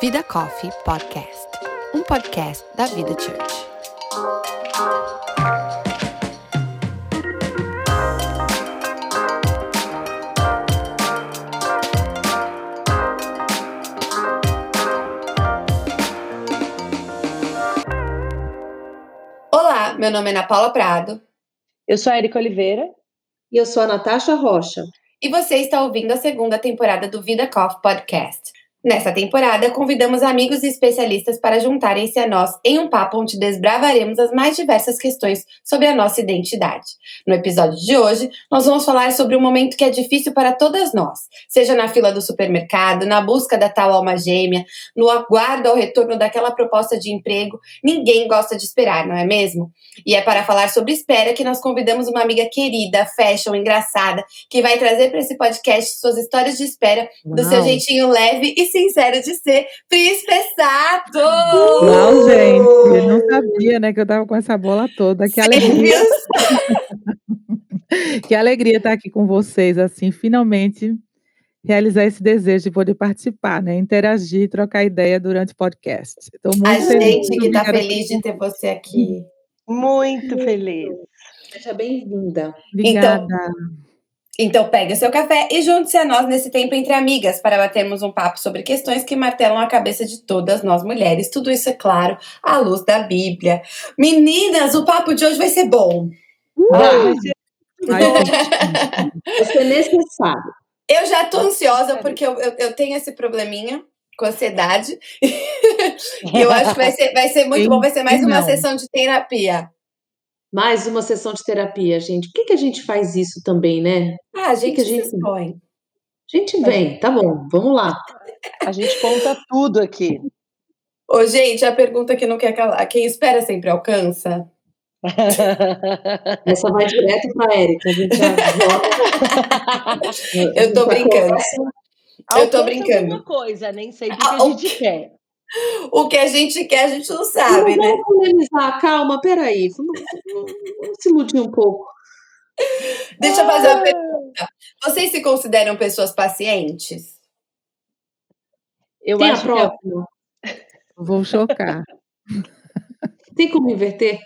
Vida Coffee Podcast, um podcast da Vida Church. Olá, meu nome é Ana Paula Prado. Eu sou a Erika Oliveira. E eu sou a Natasha Rocha. E você está ouvindo a segunda temporada do Vida Coffee Podcast. Nessa temporada, convidamos amigos e especialistas para juntarem-se a nós em um papo onde desbravaremos as mais diversas questões sobre a nossa identidade. No episódio de hoje, nós vamos falar sobre um momento que é difícil para todas nós, seja na fila do supermercado, na busca da tal alma gêmea, no aguardo ao retorno daquela proposta de emprego. Ninguém gosta de esperar, não é mesmo? E é para falar sobre espera que nós convidamos uma amiga querida, fashion, engraçada, que vai trazer para esse podcast suas histórias de espera do seu jeitinho leve e sincero de ser Príncipe Sato! Não, gente, eu não sabia, né, que eu tava com essa bola toda. Que alegria! que alegria estar aqui com vocês, assim, finalmente realizar esse desejo de poder participar, né, interagir, trocar ideia durante o podcast. Estou muito A feliz, gente que está feliz de ter você aqui. Muito feliz. Seja bem-vinda. Obrigada. Então, então pegue o seu café e junte-se a nós nesse tempo entre amigas para batermos um papo sobre questões que martelam a cabeça de todas nós mulheres. Tudo isso, é claro, à luz da Bíblia. Meninas, o papo de hoje vai ser bom. vai ser... vai ser necessário. Eu já tô ansiosa porque eu, eu, eu tenho esse probleminha com ansiedade. eu acho que vai ser, vai ser muito bom, vai ser mais uma sessão de terapia. Mais uma sessão de terapia, gente. Por que, que a gente faz isso também, né? Ah, a gente, que que a gente expõe. A gente vem, tá bom, vamos lá. A gente conta tudo aqui. Ô, gente, a pergunta que não quer calar: quem espera sempre alcança? Essa vai direto para a Érica. A gente já Eu tô brincando. Eu tô brincando. Uma coisa, nem sei o ah, que a gente quer. O que a gente quer, a gente não sabe, não, né? Vamos polemizar, calma, peraí. Vamos, vamos se iludir um pouco. Deixa eu fazer uma pergunta. Vocês se consideram pessoas pacientes? Eu Tem acho a que eu... Vou chocar. Tem como inverter?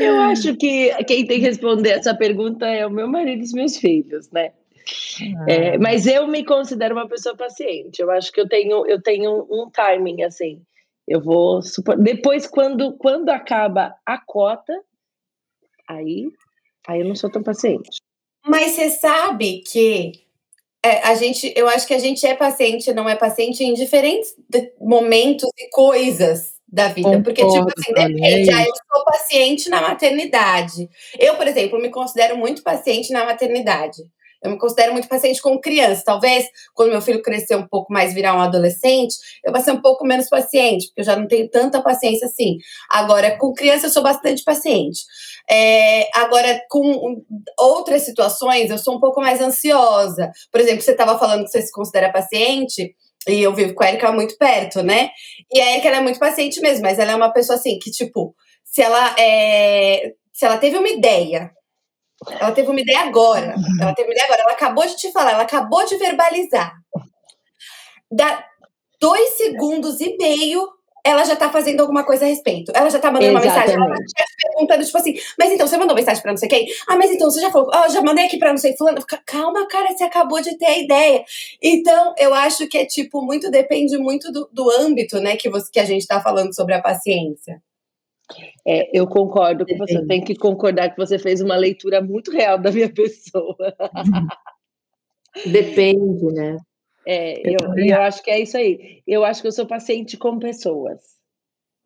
Eu acho que quem tem que responder essa pergunta é o meu marido e os meus filhos, né? É, mas eu me considero uma pessoa paciente. Eu acho que eu tenho, eu tenho um timing assim. Eu vou supor, depois quando quando acaba a cota, aí aí eu não sou tão paciente. Mas você sabe que é, a gente, eu acho que a gente é paciente, não é paciente em diferentes momentos e coisas da vida. Concordo, porque, tipo assim, depende. Ah, eu sou paciente na maternidade. Eu, por exemplo, me considero muito paciente na maternidade. Eu me considero muito paciente com criança. Talvez, quando meu filho crescer um pouco mais, virar um adolescente, eu vou ser um pouco menos paciente, porque eu já não tenho tanta paciência assim. Agora, com criança, eu sou bastante paciente. É, agora, com outras situações, eu sou um pouco mais ansiosa. Por exemplo, você estava falando que você se considera paciente. E eu vivo com a Erika muito perto, né? E a Erika ela é muito paciente mesmo, mas ela é uma pessoa assim que, tipo, se ela é, se ela teve uma ideia ela teve uma ideia agora. Ela teve uma ideia agora. Ela acabou de te falar, ela acabou de verbalizar. Dá dois segundos e meio, ela já tá fazendo alguma coisa a respeito. Ela já tá mandando Exatamente. uma mensagem, ela tá perguntando, tipo assim, mas então, você mandou mensagem pra não sei quem? Ah, mas então, você já falou, ah, já mandei aqui pra não sei fulano. Calma, cara, você acabou de ter a ideia. Então, eu acho que é, tipo, muito, depende muito do, do âmbito, né, que, você, que a gente tá falando sobre a paciência. É, eu concordo com você. Tem que concordar que você fez uma leitura muito real da minha pessoa. Depende, né? É, eu, eu acho que é isso aí. Eu acho que eu sou paciente com pessoas.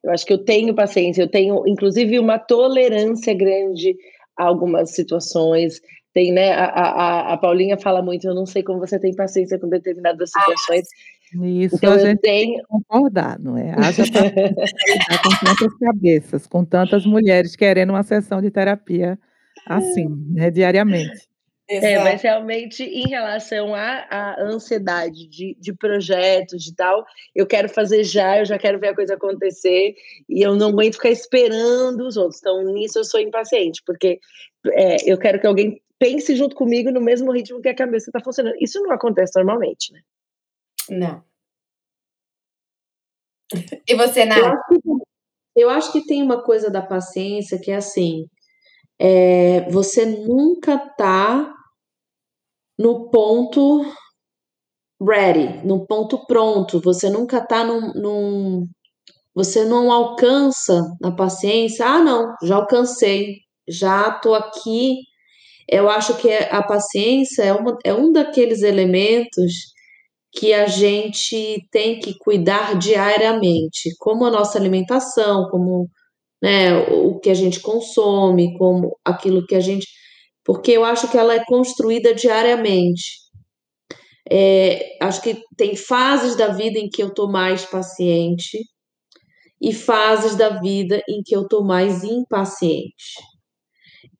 Eu acho que eu tenho paciência, eu tenho, inclusive, uma tolerância grande a algumas situações. Tem, né? A, a, a Paulinha fala muito, eu não sei como você tem paciência com determinadas ah, situações. Ah, isso então, a gente tenho... tem que concordar, não é? Haja com tantas cabeças, com tantas mulheres querendo uma sessão de terapia assim, né, diariamente. É, mas realmente em relação à, à ansiedade de, de projetos de tal, eu quero fazer já, eu já quero ver a coisa acontecer e eu não aguento ficar esperando os outros. Então, nisso eu sou impaciente, porque é, eu quero que alguém pense junto comigo no mesmo ritmo que a cabeça está funcionando. Isso não acontece normalmente, né? Não. E você, Eu Nath? acho que, eu acho que tem uma coisa da paciência que é assim, é, você nunca tá no ponto ready, no ponto pronto, você nunca tá num, num- você não alcança na paciência, ah, não, já alcancei, já tô aqui. Eu acho que a paciência é, uma, é um daqueles elementos que a gente tem que cuidar diariamente, como a nossa alimentação, como né, o que a gente consome, como aquilo que a gente. Porque eu acho que ela é construída diariamente. É, acho que tem fases da vida em que eu tô mais paciente e fases da vida em que eu tô mais impaciente.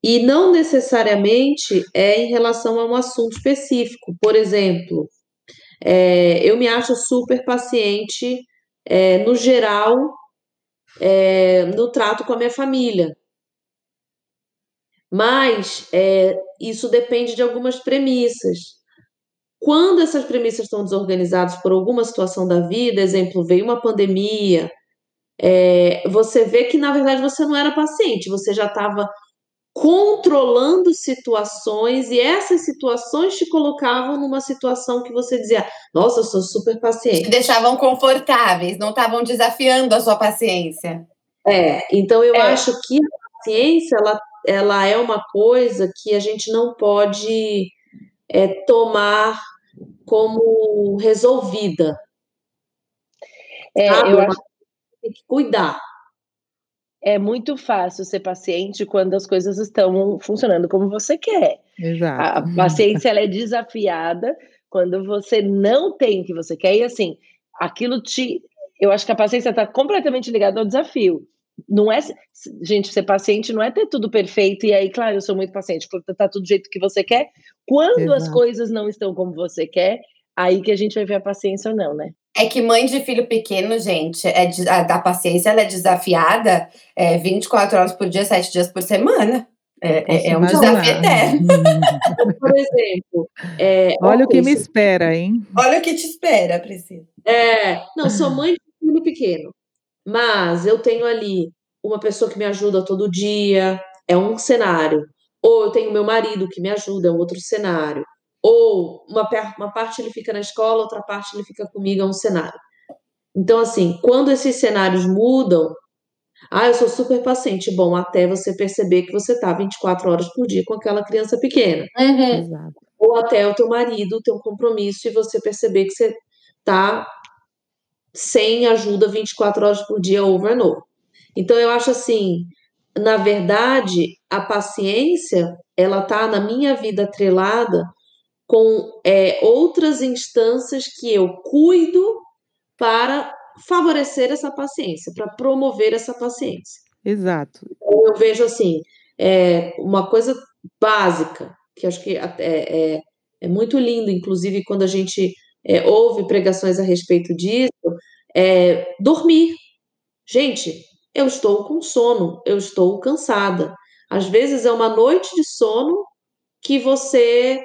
E não necessariamente é em relação a um assunto específico. Por exemplo, é, eu me acho super paciente, é, no geral, é, no trato com a minha família. Mas é, isso depende de algumas premissas. Quando essas premissas estão desorganizadas por alguma situação da vida, exemplo, veio uma pandemia, é, você vê que na verdade você não era paciente, você já estava controlando situações e essas situações te colocavam numa situação que você dizia: Nossa, eu sou super Te paciente. deixavam confortáveis, não estavam desafiando a sua paciência. É, então eu É. acho que a paciência ela, ela é uma coisa que a gente não pode é, tomar como resolvida. É, sabe? eu acho tem que cuidar. É muito fácil ser paciente quando as coisas estão funcionando como você quer. Exato. A paciência ela é desafiada quando você não tem o que você quer e assim, aquilo te eu acho que a paciência está completamente ligada ao desafio. Não é, gente, ser paciente não é ter tudo perfeito e aí, claro, eu sou muito paciente, porque tá tudo do jeito que você quer. Quando as Exato. coisas não estão como você quer, aí que a gente vai ver a paciência ou não, né? É que mãe de filho pequeno, gente, é de- a, da paciência ela é desafiada é, 24 horas por dia, 7 dias por semana. É, é- é um desafio eterno. Por exemplo, é, Olha o que me espera, hein? Olha o que te espera, Priscila. É, não, sou mãe de filho pequeno, mas eu tenho ali uma pessoa que me ajuda todo dia, é um cenário. Ou eu tenho meu marido que me ajuda, é um outro cenário. Ou uma, uma parte ele fica na escola, outra parte ele fica comigo, é um cenário. Então, assim, quando esses cenários mudam, ah, eu sou super paciente. Bom, até você perceber que você tá 24 horas por dia com aquela criança pequena Uhum. Exato. ou até o teu marido ter um compromisso e você perceber que você tá sem ajuda 24 horas por dia over and over. Então eu acho assim, na verdade, a paciência, ela tá na minha vida atrelada com é, outras instâncias que eu cuido para favorecer essa paciência, para promover essa paciência. Exato. Eu vejo assim, é, uma coisa básica, que acho que é, é, é muito lindo, inclusive quando a gente é, ouve pregações a respeito disso, é dormir. Gente, eu estou com sono, eu estou cansada. Às vezes é uma noite de sono que você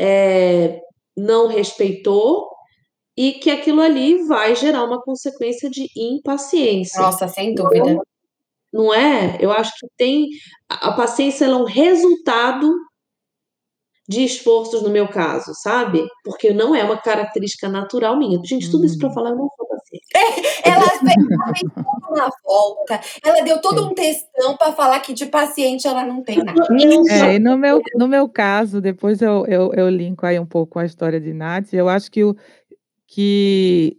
é, não respeitou e que aquilo ali vai gerar uma consequência de impaciência. Nossa, sem dúvida. Não é? Eu acho que tem. A paciência ela é um resultado de esforços, no meu caso, sabe? Porque não é uma característica natural minha. Gente, tudo isso para Uhum. falar, eu não sou paciente. Ela fez, uma volta, ela deu todo um textão para falar que de paciente ela não tem nada. Só É, e no meu, no meu caso, depois eu, eu, eu linko aí um pouco com a história de Nath, eu acho que o, que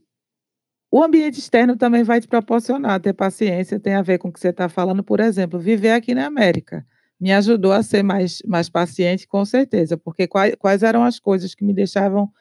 o ambiente externo também vai te proporcionar ter paciência, tem a ver com o que você está falando, por exemplo, viver aqui na América. Me ajudou a ser mais, mais paciente, com certeza, porque quais, quais eram as coisas que me deixavam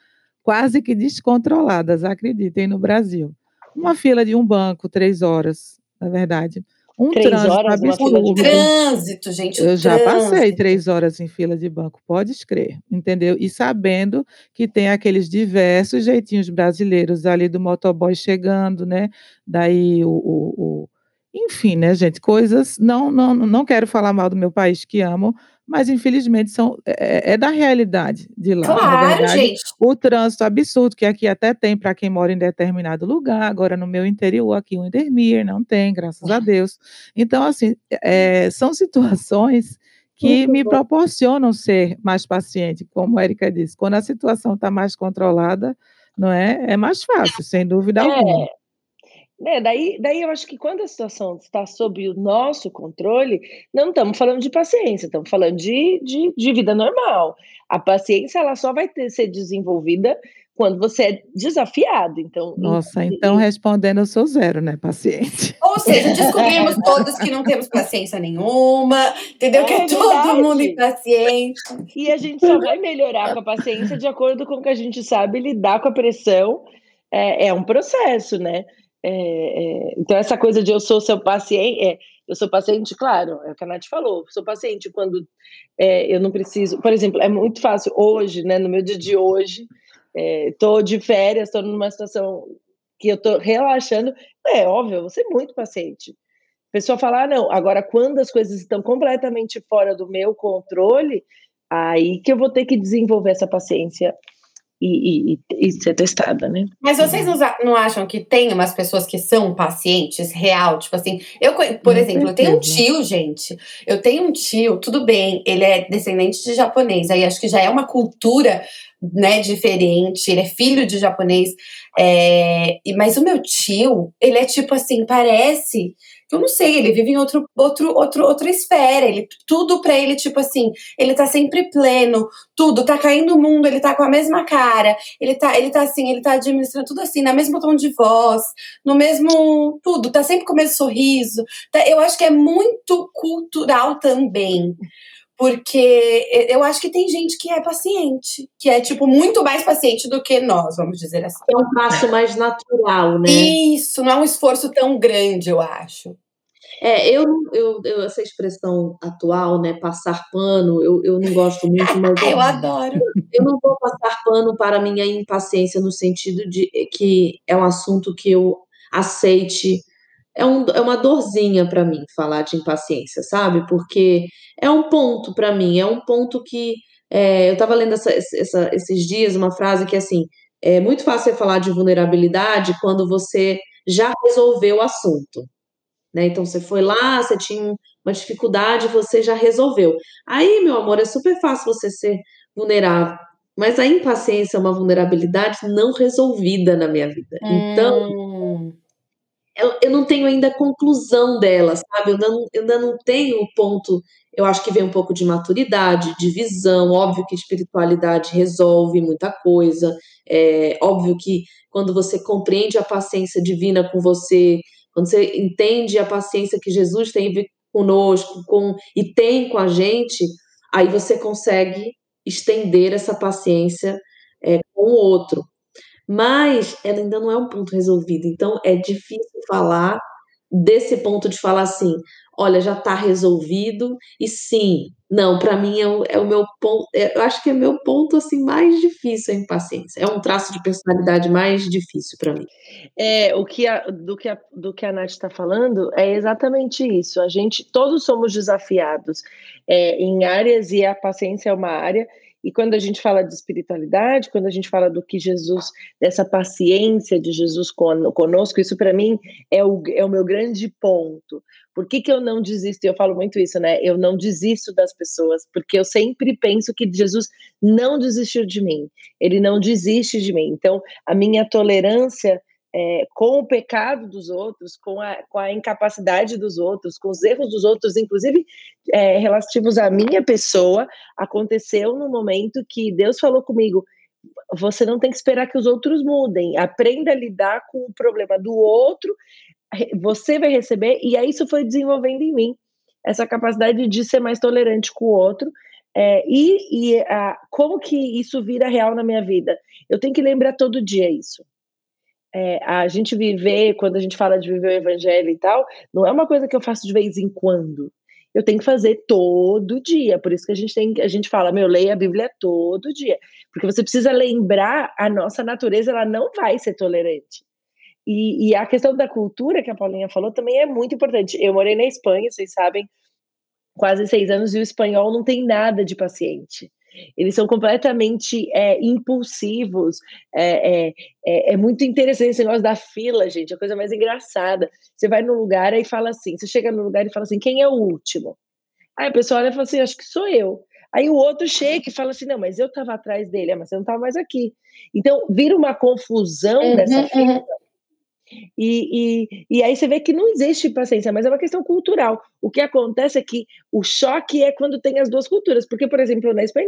quase que descontroladas, acreditem, no Brasil. Uma fila de um banco, três horas, na verdade. Um Três trânsito horas absurdo. Trânsito, gente. Eu já passei trânsito. três horas em fila de banco, pode crer, entendeu? E sabendo que tem aqueles diversos jeitinhos brasileiros ali do motoboy chegando, né? Daí o, o- o- enfim, né, gente, coisas. Não, não, não quero falar mal do meu país que amo, mas infelizmente são é, é, é da realidade de lá. Claro, verdade, gente. O trânsito absurdo que aqui até tem para quem mora em determinado lugar. Agora no meu interior aqui o Endermir não tem, graças a Deus. Então assim é, são situações que Muito me bom. proporcionam ser mais paciente, como a Erika disse. Quando a situação está mais controlada, não é? É mais fácil, sem dúvida é. alguma. Né, daí, daí eu acho que quando a situação está sob o nosso controle, não estamos falando de paciência, estamos falando de, de, de vida normal. A paciência ela só vai ter, ser desenvolvida quando você é desafiado. Então, Nossa, então respondendo, eu sou zero, né, paciente. Ou seja, descobrimos todos que não temos paciência nenhuma, entendeu? É que é todo mundo impaciente. E a gente só vai melhorar com a paciência de acordo com o que a gente sabe lidar com a pressão. É, é um processo, né? É, é, então, essa coisa de eu sou seu paciente, é, eu sou paciente, claro, é o que a Nath falou, sou paciente quando é, eu não preciso. Por exemplo, é muito fácil hoje, né, no meu dia de hoje, estou é, de férias, estou numa situação que eu estou relaxando. É óbvio, eu vou ser muito paciente. A pessoa falar, ah, não, agora quando as coisas estão completamente fora do meu controle, aí que eu vou ter que desenvolver essa paciência e, e, e, ser testada, né? Mas vocês não acham que tem umas pessoas que são pacientes real? Tipo assim, eu, por exemplo, eu tenho um tio, gente. Eu tenho um tio, tudo bem, ele é descendente de japonês, aí acho que já é uma cultura né, diferente, ele é filho de japonês. É, mas o meu tio, ele é tipo assim, parece eu não sei, ele vive em outro, outro, outro, outra esfera. Ele, tudo para ele, tipo assim, ele tá sempre pleno, tudo, tá caindo o mundo, ele tá com a mesma cara, ele tá, ele tá assim, ele tá administrando tudo assim, na mesmo tom de voz, no mesmo. tudo, tá sempre com o mesmo sorriso. Tá, eu acho que é muito cultural também. Porque eu acho que tem gente que é paciente, que é, tipo, muito mais paciente do que nós, vamos dizer assim. É um passo mais natural, né? Isso, não é um esforço tão grande, eu acho. É, eu, eu, eu, essa expressão atual, né, passar pano, eu, eu não gosto muito, mas eu, eu adoro. Eu não vou passar pano para a minha impaciência no sentido de que é um assunto que eu aceite. É, um, é uma dorzinha para mim falar de impaciência, sabe? Porque é um ponto para mim, é um ponto que é, eu estava lendo essa, essa, esses dias uma frase que assim é muito fácil falar de vulnerabilidade quando você já resolveu o assunto. Né? Então você foi lá, você tinha uma dificuldade, você já resolveu. Aí, meu amor, é super fácil você ser vulnerável. Mas a impaciência é uma vulnerabilidade não resolvida na minha vida. Então, hum. eu, eu, não tenho ainda a conclusão dela, sabe? Eu ainda, não, eu ainda não tenho o ponto. Eu acho que vem um pouco de maturidade, de visão. Óbvio que espiritualidade resolve muita coisa. É óbvio que quando você compreende a paciência divina com você, quando você entende a paciência que Jesus tem conosco com, e tem com a gente, aí você consegue estender essa paciência é, com o outro. Mas ela ainda não é um ponto resolvido, então é difícil falar desse ponto de falar assim, olha, já está resolvido, e sim, não, para mim é o, é o, meu ponto, é, eu acho que é meu ponto assim mais difícil a impaciência, é um traço de personalidade mais difícil para mim. É, o que a, do, que a, do que a Nath está falando é exatamente isso, a gente, todos somos desafiados é, em áreas, e a paciência é uma área, e quando a gente fala de espiritualidade, quando a gente fala do que Jesus, dessa paciência de Jesus conosco, isso para mim é o, é o meu grande ponto. Por que, que eu não desisto? Eu falo muito isso, né? Eu não desisto das pessoas, porque eu sempre penso que Jesus não desistiu de mim, ele não desiste de mim. Então, a minha tolerância é, com o pecado dos outros, com a, com a incapacidade dos outros, com os erros dos outros, inclusive é, relativos à minha pessoa, aconteceu no momento que Deus falou comigo: você não tem que esperar que os outros mudem, aprenda a lidar com o problema do outro, você vai receber, e aí isso foi desenvolvendo em mim essa capacidade de ser mais tolerante com o outro. É, e, e a, como que isso vira real na minha vida? Eu tenho que lembrar todo dia isso é, a gente viver, quando a gente fala de viver o evangelho e tal, não é uma coisa que eu faço de vez em quando. Eu tenho que fazer todo dia. Por isso que a gente tem, a gente fala, meu, leia a Bíblia todo dia. Porque você precisa lembrar a nossa natureza, ela não vai ser tolerante. e, e, a questão da cultura que a Paulinha falou também é muito importante. Eu morei na Espanha, vocês sabem, quase seis anos, e o espanhol não tem nada de paciente. Eles são completamente é, impulsivos. É, é, é, é, muito interessante esse negócio da fila, gente. É a coisa mais engraçada. Você vai no lugar e fala assim: você chega no lugar e fala assim, quem é o último? Aí a pessoa olha e fala assim: acho que sou eu. Aí o outro chega e fala assim: não, mas eu estava atrás dele, ah, mas você não estava mais aqui. Então vira uma confusão uhum, dessa fila. Uhum. E, e, e aí você vê que não existe paciência, mas é uma questão cultural. O que acontece é que o choque é quando tem as duas culturas. Porque, por exemplo, na Espanha,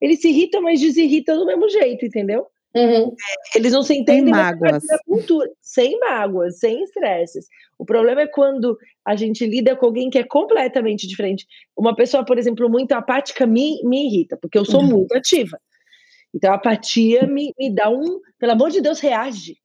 ele se irrita, mas desirrita do mesmo jeito, entendeu? Uhum. Eles não se entendem sem mágoas. cultura, sem mágoas, sem estresses. O problema é quando a gente lida com alguém que é completamente diferente. Uma pessoa, por exemplo, muito apática me, me irrita, porque eu sou uhum. muito ativa. Então a apatia me, me dá um, pelo amor de Deus, reage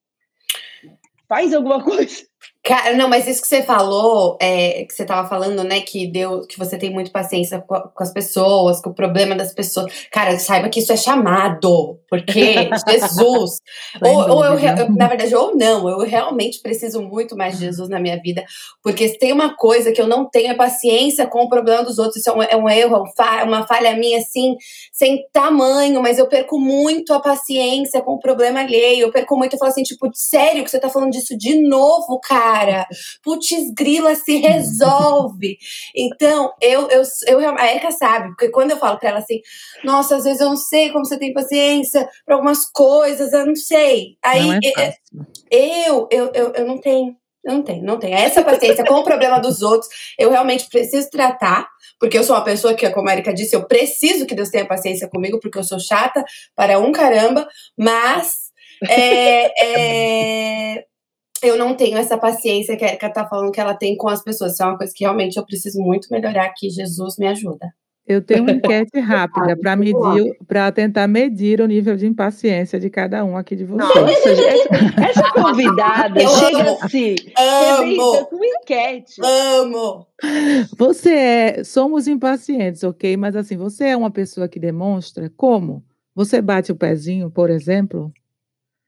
faz alguma coisa. Cara, não, mas isso que você falou, é, que você tava falando, né, que deu, que você tem muito paciência com, com, as pessoas, com o problema das pessoas. Cara, saiba que isso é chamado, porque Jesus, ou, ou eu, eu, na verdade, ou não, eu realmente preciso muito mais de Jesus na minha vida, porque se tem uma coisa que eu não tenho é paciência com o problema dos outros, isso é um, é um erro, é uma falha minha, assim, sem tamanho, mas eu perco muito a paciência com o problema alheio, eu perco muito, eu falo assim, tipo, sério que você tá falando disso de novo, cara? Cara. Putz, grila, se resolve. Então, eu, eu, eu, a Erika sabe, porque quando eu falo pra ela assim, nossa, às vezes eu não sei como você tem paciência para algumas coisas, eu não sei. Aí não é eu, eu, eu, eu não tenho. Eu não tenho, não tenho. Essa paciência com o problema dos outros, eu realmente preciso tratar, porque eu sou uma pessoa que, como a Erika disse, eu preciso que Deus tenha paciência comigo, porque eu sou chata para um caramba, mas é, é, eu não tenho essa paciência que a Erika tá falando que ela tem com as pessoas. Isso é uma coisa que realmente eu preciso muito melhorar aqui. Jesus me ajuda. Eu tenho uma enquete rápida para medir, para tentar medir o nível de impaciência de cada um aqui de vocês. Nossa, essa, essa convidada eu chega amo. assim, amo. com enquete. Amo. Você é, somos impacientes, ok? Mas assim, você é uma pessoa que demonstra como? Você bate o pezinho, por exemplo?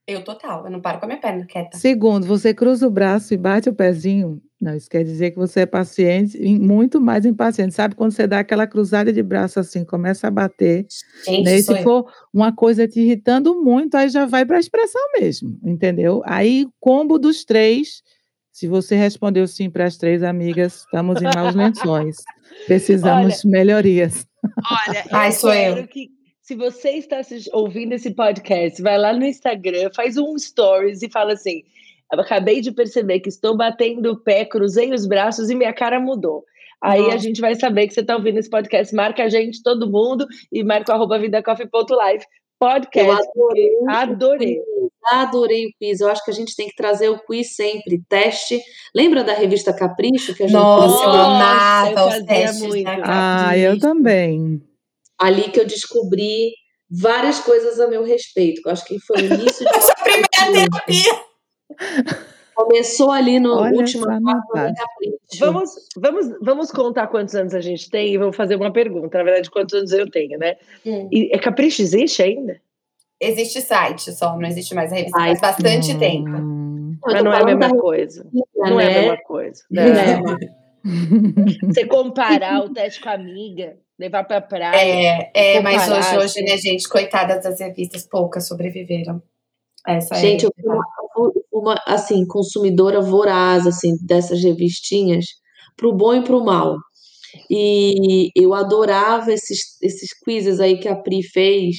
Eu total, eu não paro com a minha perna quieta. Segundo, você cruza o braço e bate o pezinho. Não, isso quer dizer que você é paciente e muito mais impaciente. Sabe quando você dá aquela cruzada de braço assim, começa a bater. Gente, né? E se for uma coisa te irritando muito, aí já vai para a expressão mesmo, entendeu? Aí, combo dos três. Se você respondeu sim para as três amigas, estamos em maus lençóis. Precisamos olha, melhorias. Olha, Ai, sou eu. Que se você está ouvindo esse podcast, vai lá no Instagram, faz um stories e fala assim: acabei de perceber que estou batendo o pé, cruzei os braços e minha cara mudou. Aí Nossa. a gente vai saber que você está ouvindo esse podcast. Marca a gente, todo mundo, e marca o arroba vidacoffee.live. Podcast. Eu adorei. Adorei. Adorei o quiz. Eu acho que a gente tem que trazer o quiz sempre. Teste. Lembra da revista Capricho? Que a gente Nossa, eu amava os testes muito. Ah, eu também ali que eu descobri várias coisas a meu respeito. Eu acho que foi o início de. Essa primeira terapia! Começou ali no Olha último Vamos, vamos, vamos contar quantos anos a gente tem e vamos fazer uma pergunta. Na verdade, quantos anos eu tenho, né? Hum. E, é Capricho existe ainda? Existe site só, não existe mais a revista. Faz bastante hum. tempo. Mas não é a mesma coisa. Não é a mesma coisa. Não. É. Você comparar o teste com a amiga levar para praia. É, é mas hoje, hoje, né, gente, coitadas das revistas, poucas sobreviveram. Essa gente, é. eu fui uma, assim, consumidora voraz, assim, dessas revistinhas, pro bom e pro mal. E eu adorava esses, esses quizzes aí que a Pri fez,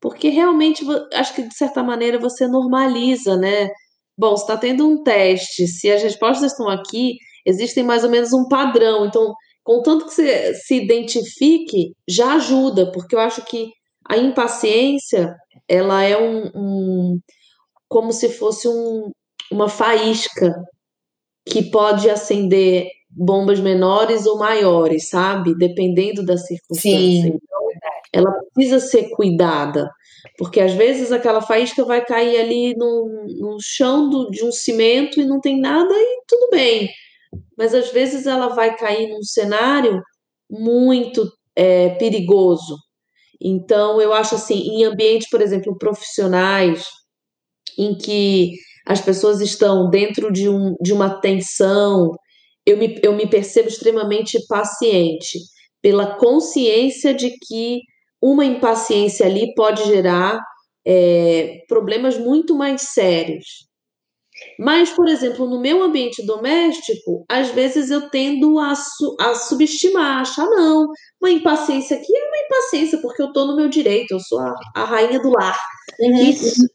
porque realmente, acho que de certa maneira você normaliza, né? Bom, você está tendo um teste, se as respostas estão aqui, existem mais ou menos um padrão. Então, contanto que você se identifique, já ajuda, porque eu acho que a impaciência, ela é um, um como se fosse um, uma faísca que pode acender bombas menores ou maiores, sabe? Dependendo da circunstância. Sim. Então, ela precisa ser cuidada, porque às vezes aquela faísca vai cair ali no, no chão do, de um cimento e não tem nada e tudo bem mas às vezes ela vai cair num cenário muito é, perigoso. Então, eu acho assim, em ambientes, por exemplo, profissionais, em que as pessoas estão dentro de, um, de uma tensão, eu me, eu me percebo extremamente paciente, pela consciência de que uma impaciência ali pode gerar é, problemas muito mais sérios. Mas, por exemplo, no meu ambiente doméstico, às vezes eu tendo a, su a subestimar, achar, não, uma impaciência aqui é uma impaciência, porque eu estou no meu direito, eu sou a, a rainha do lar. Uhum. Isso,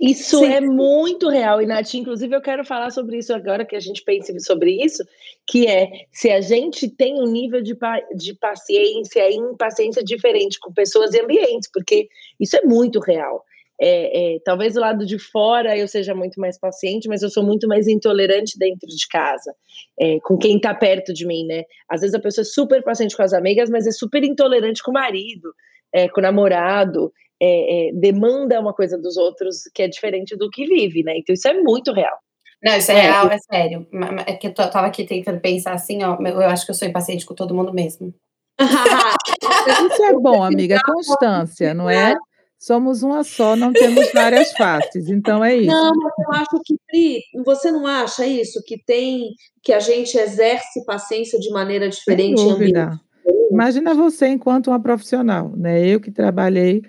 isso Sim. é muito real, e Nath, inclusive eu quero falar sobre isso agora que a gente pensa sobre isso, que é se a gente tem um nível de, de paciência e impaciência diferente com pessoas e ambientes, porque isso é muito real. É, é, talvez do lado de fora eu seja muito mais paciente, mas eu sou muito mais intolerante dentro de casa, é, com quem está perto de mim, né? Às vezes a pessoa é super paciente com as amigas, mas é super intolerante com o marido, é, com o namorado, é, é, demanda uma coisa dos outros que é diferente do que vive, né? Então isso é muito real. Não, isso é, real, é sério. É que eu tava aqui tentando pensar assim, ó, eu acho que eu sou impaciente com todo mundo mesmo. isso é bom, amiga, constância, não é? Somos uma só, não temos várias faces, então é isso. Não, mas eu acho que, Pri, você não acha isso? Que tem, que a gente exerce paciência de maneira diferente Sem dúvida. Imagina você enquanto uma profissional, né? Eu que trabalhei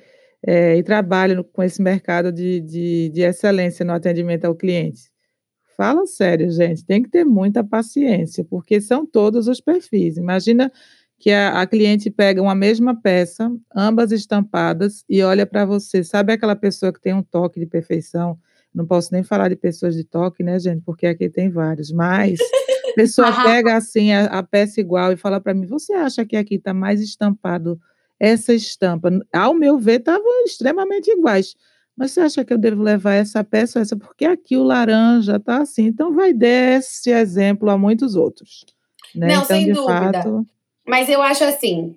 é, e trabalho com esse mercado de, de, de excelência no atendimento ao cliente. Fala sério, gente, tem que ter muita paciência, porque são todos os perfis. Imagina que a, a, cliente pega uma mesma peça, ambas estampadas, e olha para você. Sabe aquela pessoa que tem um toque de perfeição? Não posso nem falar de pessoas de toque, né, gente? Porque aqui tem vários. Mas a pessoa pega assim a, a peça igual e fala para mim: você acha que aqui está mais estampado essa estampa? Ao meu ver, estavam extremamente iguais. Mas você acha que eu devo levar essa peça ou essa? Porque aqui o laranja está assim. Então vai desse exemplo a muitos outros. Né? Não, então, sem dúvida. Fato, mas eu acho assim,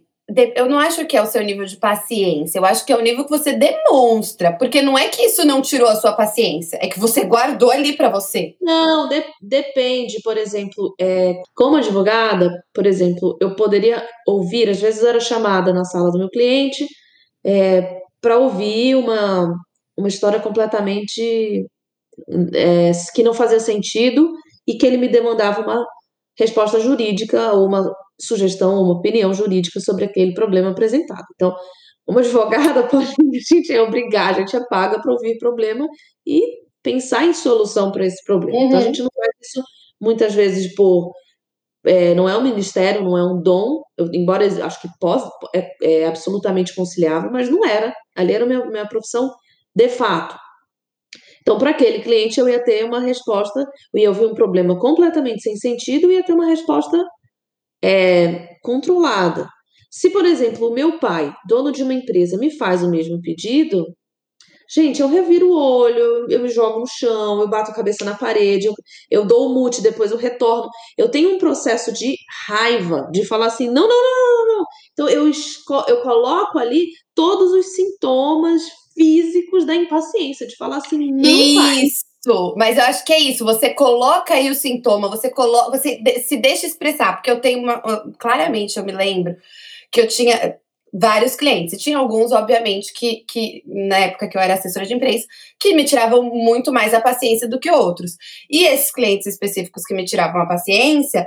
eu não acho que é o seu nível de paciência, eu acho que é o nível que você demonstra, porque não é que isso não tirou a sua paciência, é que você guardou ali para você. Não, de, depende, por exemplo, é, como advogada, por exemplo, eu poderia ouvir, às vezes era chamada na sala do meu cliente é, para ouvir uma, uma história completamente é, que não fazia sentido e que ele me demandava uma resposta jurídica ou uma sugestão ou uma opinião jurídica sobre aquele problema apresentado. Então, uma advogada pode, a gente é obrigar, a gente é paga para ouvir problema e pensar em solução para esse problema. Uhum. Então, a uhum. gente não faz isso muitas vezes por. É, não é um ministério, não é um dom, eu, embora eu acho que possa, é, é, absolutamente conciliável, mas não era. Ali era a minha, minha profissão de fato. Então, para aquele cliente, eu ia ter uma resposta, eu ia ouvir um problema completamente sem sentido e ia ter uma resposta é, controlada. Se, por exemplo, o meu pai, dono de uma empresa, me faz o mesmo pedido, gente, eu reviro o olho, eu me jogo no chão, eu bato a cabeça na parede, eu, eu dou o mute, depois eu retorno. Eu tenho um processo de raiva, de falar assim, não, não, não, não, não. Então eu, eu coloco ali todos os sintomas físicos da impaciência, de falar assim, não Isso. Mas eu acho que é isso. Você coloca aí o sintoma, você coloca, você se deixa expressar, porque eu tenho uma, claramente eu me lembro que eu tinha vários clientes. E tinha alguns, obviamente, que, que na época que eu era assessora de imprensa, que me tiravam muito mais a paciência do que outros. E esses clientes específicos que me tiravam a paciência,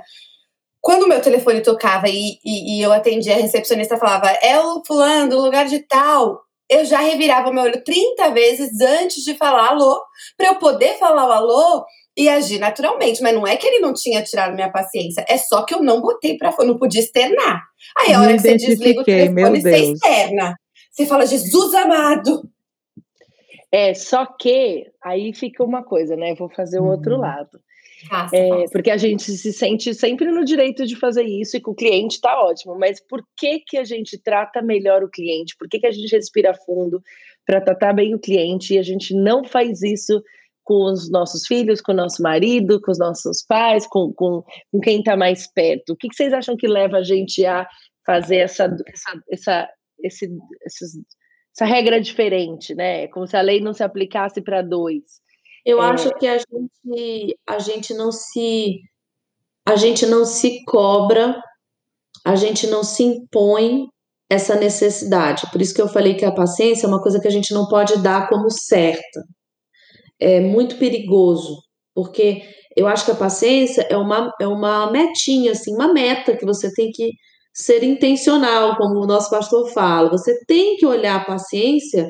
quando o meu telefone tocava e, e, e eu atendia, a recepcionista falava, é o fulano do lugar de tal eu já revirava meu olho 30 vezes antes de falar alô, para eu poder falar o alô e agir naturalmente. Mas não é que ele não tinha tirado minha paciência, é só que eu não botei para fora, não podia externar. Aí a hora que você desliga o telefone, você externa. Você fala, Jesus amado. É, só que aí fica uma coisa, né? vou fazer o outro uhum. lado. É, porque a gente se sente sempre no direito de fazer isso e com o cliente está ótimo, mas por que, que a gente trata melhor o cliente? Por que, que a gente respira fundo para tratar bem o cliente e a gente não faz isso com os nossos filhos, com o nosso marido, com os nossos pais, com, com, com quem está mais perto? O que, que, vocês acham que leva a gente a fazer essa, essa, essa, esse, essa regra diferente, né? Como se a lei não se aplicasse para dois. Eu é... acho que a gente, a gente não se a gente não se cobra, a gente não se impõe essa necessidade. Por isso que eu falei que a paciência é uma coisa que a gente não pode dar como certa. é muito perigoso, porque eu acho que a paciência é uma, é uma metinha, assim, uma meta que você tem que ser intencional, como o nosso pastor fala. Você tem que olhar a paciência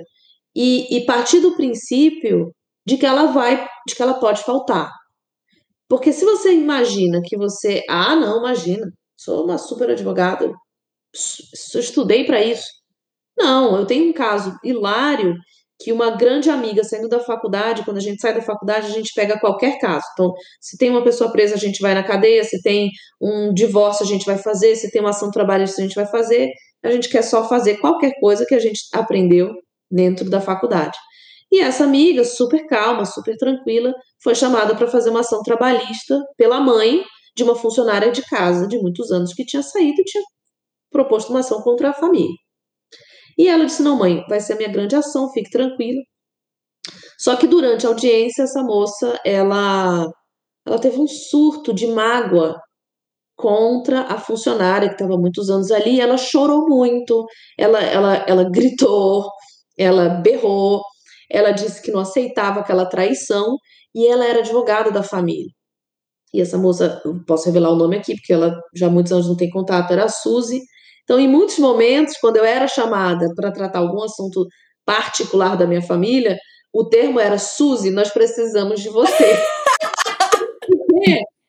e, e partir do princípio de que ela vai, de que ela pode faltar. Porque se você imagina que você, ah, não, imagina, sou uma super advogada, estudei para isso. Não, eu tenho um caso hilário que uma grande amiga saindo da faculdade, quando a gente sai da faculdade, a gente pega qualquer caso. Então, se tem uma pessoa presa, a gente vai na cadeia, se tem um divórcio, a gente vai fazer, se tem uma ação trabalhista, a gente vai fazer. A gente quer só fazer qualquer coisa que a gente aprendeu dentro da faculdade. E essa amiga, super calma, super tranquila, foi chamada para fazer uma ação trabalhista pela mãe de uma funcionária de casa de muitos anos que tinha saído e tinha proposto uma ação contra a família. E ela disse: Não, mãe, vai ser a minha grande ação, fique tranquila. Só que durante a audiência, essa moça, ela, ela teve um surto de mágoa contra a funcionária que estava muitos anos ali. Ela chorou muito, ela, ela, ela gritou, ela berrou, ela disse que não aceitava aquela traição e ela era advogada da família. E essa moça, posso revelar o nome aqui, porque ela já há muitos anos não tem contato, era a Suzy. Então, em muitos momentos, quando eu era chamada para tratar algum assunto particular da minha família, o termo era Suzy, nós precisamos de você.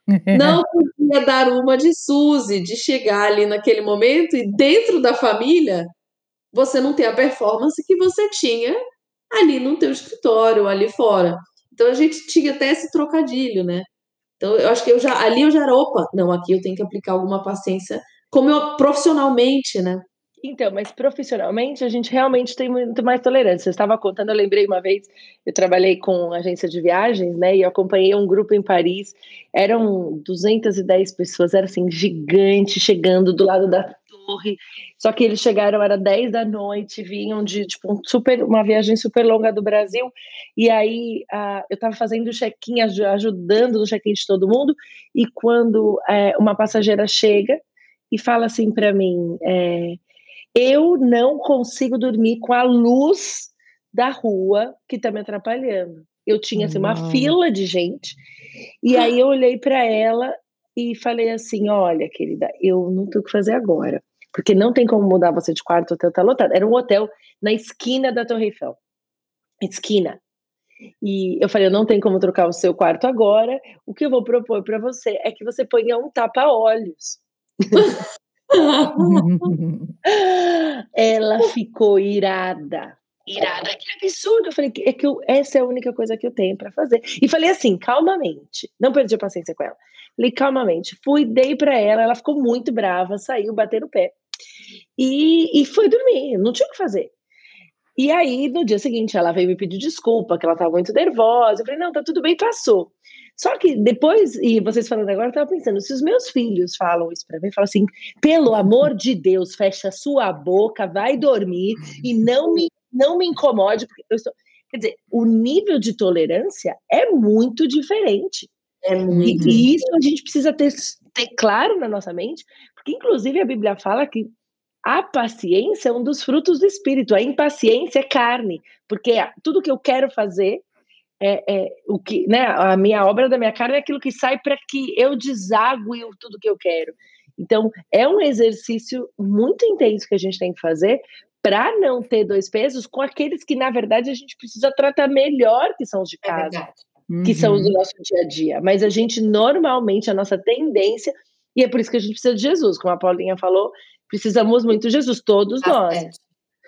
não podia dar uma de Suzy, de chegar ali naquele momento e dentro da família você não ter a performance que você tinha ali no teu escritório, ali fora. Então a gente tinha até esse trocadilho, né? Então eu acho que eu já ali eu já era, opa, não, aqui eu tenho que aplicar alguma paciência como eu profissionalmente, né? Então, mas profissionalmente a gente realmente tem muito mais tolerância. Você estava contando, eu lembrei uma vez, eu trabalhei com agência de viagens, né? E eu acompanhei um grupo em Paris. Eram 210 pessoas, era assim, gigante, chegando do lado da torre. Só que eles chegaram, era 10 da noite, vinham de tipo um super, uma viagem super longa do Brasil. E aí uh, eu estava fazendo o check-in, ajudando no check-in de todo mundo. E quando é, uma passageira chega e fala assim para mim: é, eu não consigo dormir com a luz da rua que está me atrapalhando. Eu tinha assim, uma fila de gente, e aí eu olhei para ela e falei assim: olha, querida, eu não tenho o que fazer agora, porque não tem como mudar você de quarto, o hotel tá lotado. Era um hotel na esquina da Torre Eiffel. Esquina. E eu falei, eu não tenho como trocar o seu quarto agora. O que eu vou propor para você é que você ponha um tapa-olhos. Ela ficou irada. Irada, que absurdo. Eu falei, é que eu, essa é a única coisa que eu tenho para fazer. E falei assim, calmamente. Não perdi a paciência com ela. Falei, calmamente. Fui, dei para ela, ela ficou muito brava, saiu, bateu no pé. E, e foi dormir, não tinha o que fazer. E aí, no dia seguinte, ela veio me pedir desculpa, que ela estava muito nervosa. Eu falei, não, tá tudo bem, passou. Só que depois, e vocês falando agora, eu estava pensando, se os meus filhos falam isso para mim, falam assim, pelo amor de Deus, fecha sua boca, vai dormir e não me, não me incomode, porque eu estou... Quer dizer, o nível de tolerância é muito diferente. É muito. E, e isso a gente precisa ter, ter claro na nossa mente, porque inclusive a Bíblia fala que a paciência é um dos frutos do espírito, a impaciência é carne, porque tudo que eu quero fazer é, é, o que, né, a minha obra da minha carne é aquilo que sai para que eu desague tudo que eu quero. Então, é um exercício muito intenso que a gente tem que fazer para não ter dois pesos com aqueles que, na verdade, a gente precisa tratar melhor, que são os de é casa, é que são os do uhum. nosso dia a dia. Mas a gente, normalmente, a nossa tendência, e é por isso que a gente precisa de Jesus, como a Paulinha falou, precisamos muito de Jesus, todos nós.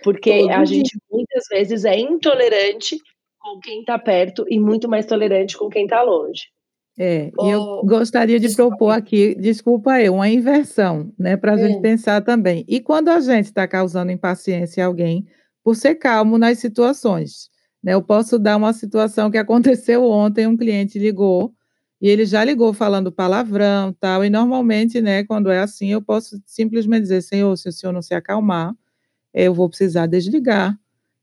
Porque Todo a gente, muitas vezes, é intolerante com quem está perto e muito mais tolerante com quem está longe. É, e eu gostaria de propor aqui, desculpa eu, uma inversão, né, para a gente hum. pensar também. E quando a gente está causando impaciência a alguém, por ser calmo nas situações, né? Eu posso dar uma situação que aconteceu ontem, um cliente ligou e ele já ligou falando palavrão, tal, e normalmente, né, quando é assim, eu posso simplesmente dizer, senhor, se o senhor não se acalmar, eu vou precisar desligar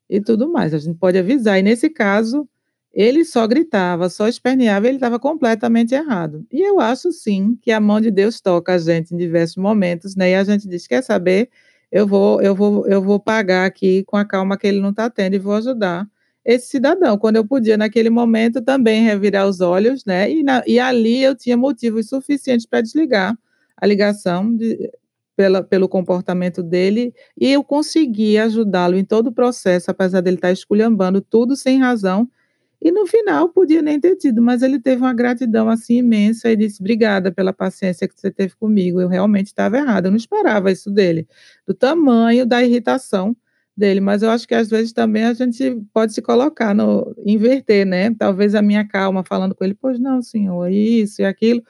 e tudo mais. A gente pode avisar. E nesse caso, ele só gritava, só esperneava, ele estava completamente errado. E eu acho sim que a mão de Deus toca a gente em diversos momentos, né? E a gente diz: quer saber? Eu vou, eu vou, eu vou pagar aqui com a calma que ele não está tendo e vou ajudar esse cidadão, quando eu podia, naquele momento, também revirar os olhos, né? E, na, e ali eu tinha motivos suficientes para desligar a ligação de, pela, pelo comportamento dele, e eu consegui ajudá-lo em todo o processo, apesar dele estar esculhambando tudo sem razão, e no final podia nem ter tido, mas ele teve uma gratidão assim imensa e disse: Obrigada pela paciência que você teve comigo. Eu realmente estava errada, eu não esperava isso dele, do tamanho da irritação dele. Mas eu acho que às vezes também a gente pode se colocar no inverter, né? Talvez a minha calma falando com ele: Pois não, senhor, isso e aquilo.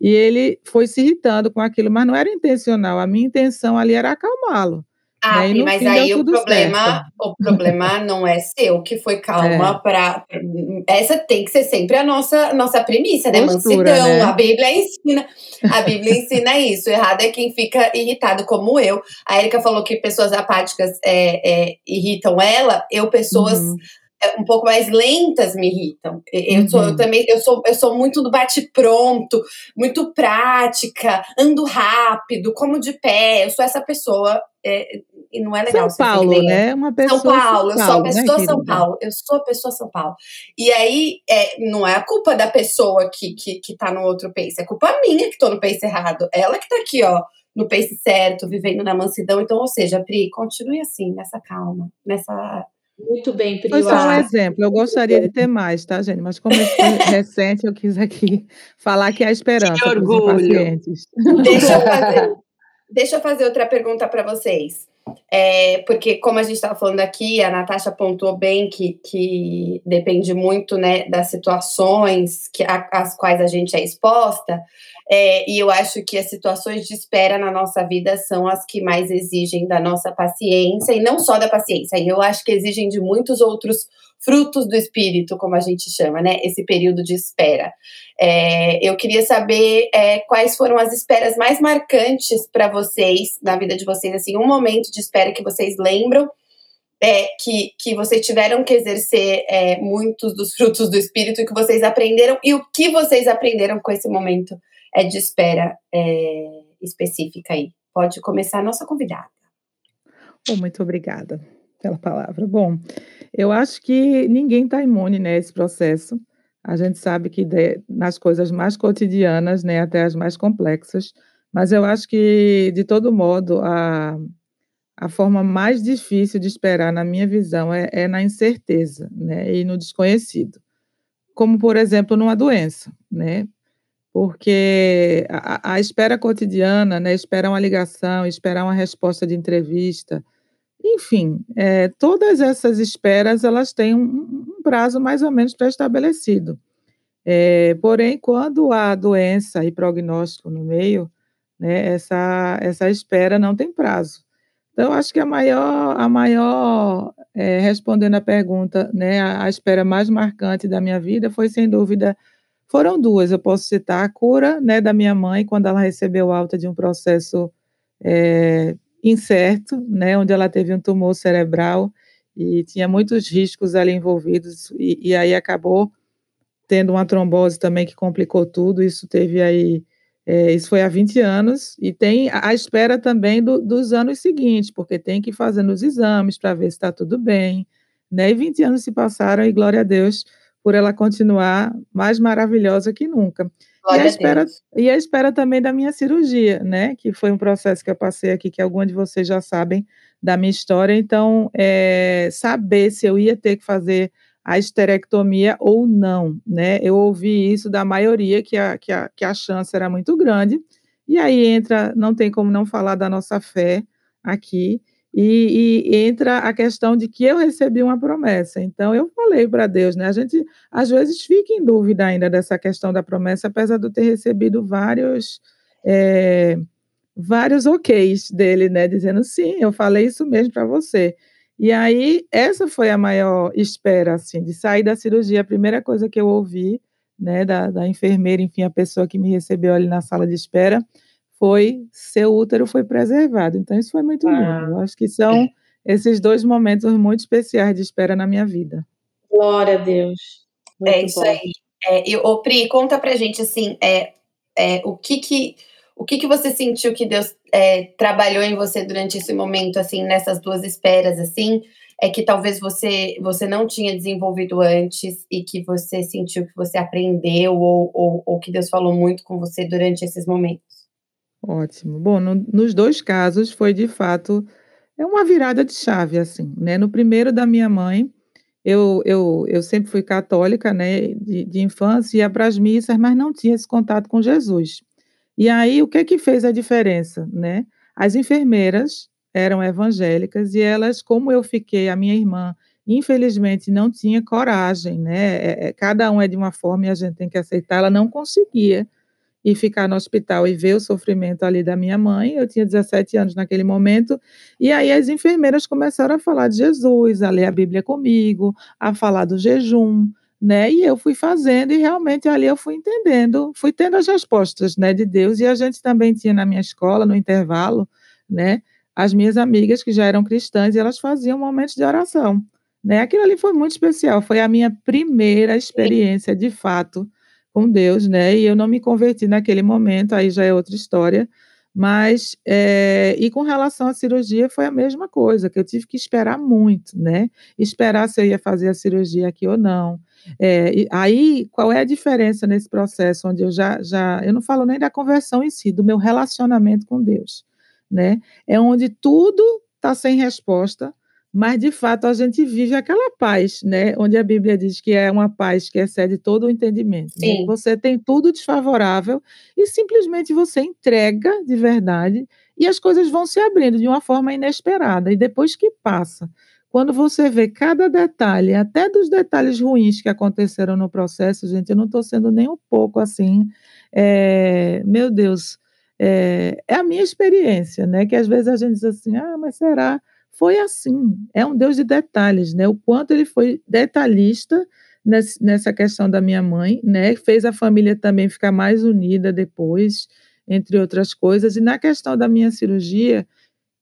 E ele foi se irritando com aquilo, mas não era intencional. A minha intenção ali era acalmá-lo. Ah, né? mas aí o problema, o problema não é seu, que foi calma é. para essa tem que ser sempre a nossa nossa premissa, né? Postura, Mansidão, né? a Bíblia ensina, a Bíblia ensina isso. O errado é quem fica irritado como eu. A Erika falou que pessoas apáticas é, é, irritam ela, eu pessoas uhum é, um pouco mais lentas me irritam. Eu uhum. sou eu também eu sou eu sou muito do bate pronto, muito prática, ando rápido, como de pé. Eu sou essa pessoa é, e não é legal. São Paulo, né? Uma pessoa São Paulo, São Paulo, eu sou a pessoa né, São Paulo. Eu sou a pessoa São Paulo. E aí é, não é a culpa da pessoa que, que, que tá no outro pace, é culpa minha que tô no pace errado. Ela que tá aqui, ó, no pace certo, vivendo na mansidão. Então, ou seja, Pri, continue assim, nessa calma, nessa muito bem, Pri. Foi só um exemplo. Eu gostaria de ter mais, tá, gente? Mas como foi recente, eu quis aqui falar que há esperança para os pacientes. Deixa eu fazer, deixa eu fazer outra pergunta para vocês. É, porque, como a gente estava falando aqui, a Natasha pontuou bem que, que depende muito né, das situações que, a, às quais a gente é exposta. É, e eu acho que as situações de espera na nossa vida são as que mais exigem da nossa paciência, e não só da paciência, eu acho que exigem de muitos outros frutos do espírito, como a gente chama, né? Esse período de espera. É, eu queria saber é, quais foram as esperas mais marcantes para vocês, na vida de vocês, assim, um momento de espera que vocês lembram. É, que, que vocês tiveram que exercer é, muitos dos frutos do espírito que vocês aprenderam, e o que vocês aprenderam com esse momento é de espera é, específica aí. Pode começar a nossa convidada. Oh, muito obrigada pela palavra. Bom, eu acho que ninguém está imune né, processo. A gente sabe que de, nas coisas mais cotidianas, né, até as mais complexas, mas eu acho que, de todo modo, a, a forma mais difícil de esperar, na minha visão, é, é na incerteza né, e no desconhecido. Como, por exemplo, numa doença. Né? porque a, a, espera cotidiana, né, esperar uma ligação, esperar uma resposta de entrevista, enfim, é, todas essas esperas elas têm um, um prazo mais ou menos pré-estabelecido. É, porém, quando há doença e prognóstico no meio, né, essa, essa espera não tem prazo. Então, acho que a maior, a maior é, respondendo a pergunta, né, a, a espera mais marcante da minha vida foi, sem dúvida, foram duas, eu posso citar a cura né, da minha mãe, quando ela recebeu alta de um processo é, incerto, né, onde ela teve um tumor cerebral e tinha muitos riscos ali envolvidos, e, e aí acabou tendo uma trombose também que complicou tudo, isso teve aí, é, isso foi há 20 anos, e tem a espera também do, dos anos seguintes, porque tem que ir fazendo os exames para ver se está tudo bem, né, e 20 anos se passaram, e glória a Deus, por ela continuar mais maravilhosa que nunca. E a, espera, e a espera também da minha cirurgia, né? Que foi um processo que eu passei aqui, que alguns de vocês já sabem da minha história. Então, é, saber se eu ia ter que fazer a esterectomia ou não, né? Eu ouvi isso da maioria, que a, que a, que a chance era muito grande. E aí entra, não tem como não falar da nossa fé aqui, e, e, entra a questão de que eu recebi uma promessa. Então, eu falei para Deus, né? A gente, às vezes, fica em dúvida ainda dessa questão da promessa, apesar de eu ter recebido vários, é, vários ok's dele, né? Dizendo, sim, eu falei isso mesmo para você. E aí, essa foi a maior espera, assim, de sair da cirurgia. A primeira coisa que eu ouvi, né, da, da enfermeira, enfim, a pessoa que me recebeu ali na sala de espera, foi seu útero foi preservado. Então isso foi muito ah. lindo. Eu acho que são esses dois momentos muito especiais de espera na minha vida. Glória a Deus. É muito é isso bom. aí. É, e, ô, Pri, conta pra gente assim, é, é, o que que o que que você sentiu que Deus é, trabalhou em você durante esse momento, assim, nessas duas esperas, assim? é que talvez você, você não tinha desenvolvido antes e que você sentiu que você aprendeu ou, ou, ou que Deus falou muito com você durante esses momentos? Ótimo. Bom, no, nos dois casos foi de fato é uma virada de chave, assim, né? No primeiro da minha mãe, eu, eu, eu sempre fui católica, né, de, de infância, ia para as missas, mas não tinha esse contato com Jesus. E aí, o que que fez a diferença, né? As enfermeiras eram evangélicas e elas, como eu fiquei, a minha irmã, infelizmente não tinha coragem, né? É, é, cada um é de uma forma e a gente tem que aceitar. Ela não conseguia ir ficar no hospital e ver o sofrimento ali da minha mãe. Eu tinha 17 anos naquele momento. E aí as enfermeiras começaram a falar de Jesus, a ler a Bíblia comigo, a falar do jejum, né? E eu fui fazendo e realmente ali eu fui entendendo, fui tendo as respostas, né, de Deus. E a gente também tinha na minha escola, no intervalo, né? as minhas amigas que já eram cristãs e elas faziam momentos de oração. Né? Aquilo ali foi muito especial, foi a minha primeira experiência de fato com Deus, né? E eu não me converti naquele momento, aí já é outra história. Mas, é, e com relação à cirurgia, foi a mesma coisa, que eu tive que esperar muito, né? Esperar se eu ia fazer a cirurgia aqui ou não. É, aí, qual é a diferença nesse processo, onde eu já, já, eu não falo nem da conversão em si, do meu relacionamento com Deus né? É onde tudo está sem resposta, mas de fato a gente vive aquela paz, né? Onde a Bíblia diz que é uma paz que excede todo o entendimento. Né? Você tem tudo desfavorável e simplesmente você entrega de verdade e as coisas vão se abrindo de uma forma inesperada. E depois que passa, quando você vê cada detalhe, até dos detalhes ruins que aconteceram no processo, gente, eu não estou sendo nem um pouco assim, é, meu Deus, é, é, a minha experiência, né? Que às vezes a gente diz assim, ah, mas será? Foi assim. É um Deus de detalhes, né? O quanto ele foi detalhista nessa questão da minha mãe, né? Fez a família também ficar mais unida depois, entre outras coisas. E na questão da minha cirurgia,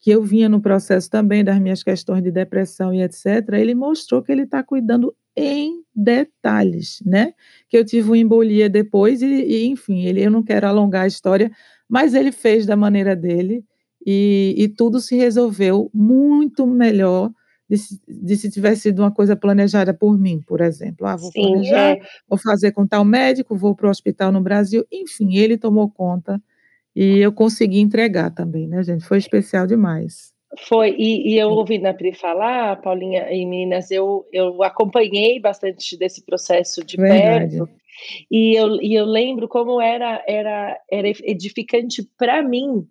que eu vinha no processo também das minhas questões de depressão e etc., ele mostrou que ele está cuidando em detalhes, né? Que eu tive uma embolia depois e, e enfim, ele, eu não quero alongar a história, mas ele fez da maneira dele e, e tudo se resolveu muito melhor de, de, se tivesse sido uma coisa planejada por mim, por exemplo. Ah, vou Sim, planejar, é. vou fazer com tal médico, vou para o hospital no Brasil. Enfim, ele tomou conta e eu consegui entregar também, né, gente? Foi especial demais. Foi, e, e eu ouvi na Pri falar, Paulinha e meninas, eu, eu acompanhei bastante desse processo de Verdade. perto. E eu, e eu lembro como era, era, era edificante para mim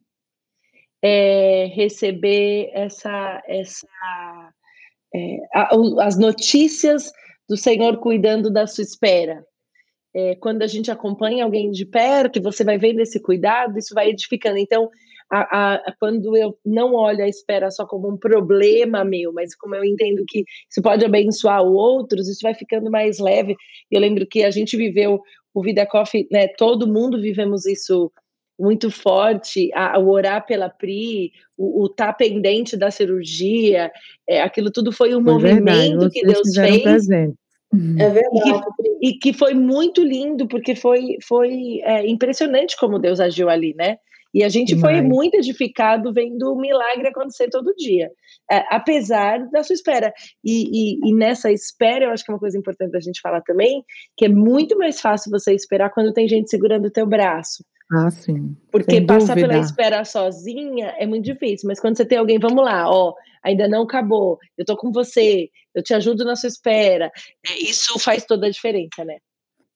é, receber essa, essa é, as notícias do Senhor cuidando da sua espera. É, quando a gente acompanha alguém de perto você vai vendo esse cuidado, isso vai edificando. Então, a, a, quando eu não olho a espera só como um problema meu, mas como eu entendo que isso pode abençoar outros, isso vai ficando mais leve. Eu lembro que a gente viveu o Vida Coffee, né? Todo mundo vivemos isso muito forte, a, o orar pela Pri, o estar tá pendente da cirurgia, é, aquilo tudo foi um foi movimento verdade, que Deus fez. Presente. É verdade. E que, e que, foi muito lindo, porque foi, foi é, impressionante como Deus agiu ali, né? E a gente Demais. foi muito edificado vendo o milagre acontecer todo dia, é, apesar da sua espera. E, e, e, nessa espera, eu acho que é uma coisa importante da gente falar também, que é muito mais fácil você esperar quando tem gente segurando o teu braço. Ah, sim. Porque Sem passar dúvida. pela espera sozinha é muito difícil, mas quando você tem alguém, vamos lá, ó, ainda não acabou, eu tô com você, eu te ajudo na sua espera, é, isso faz toda a diferença, né?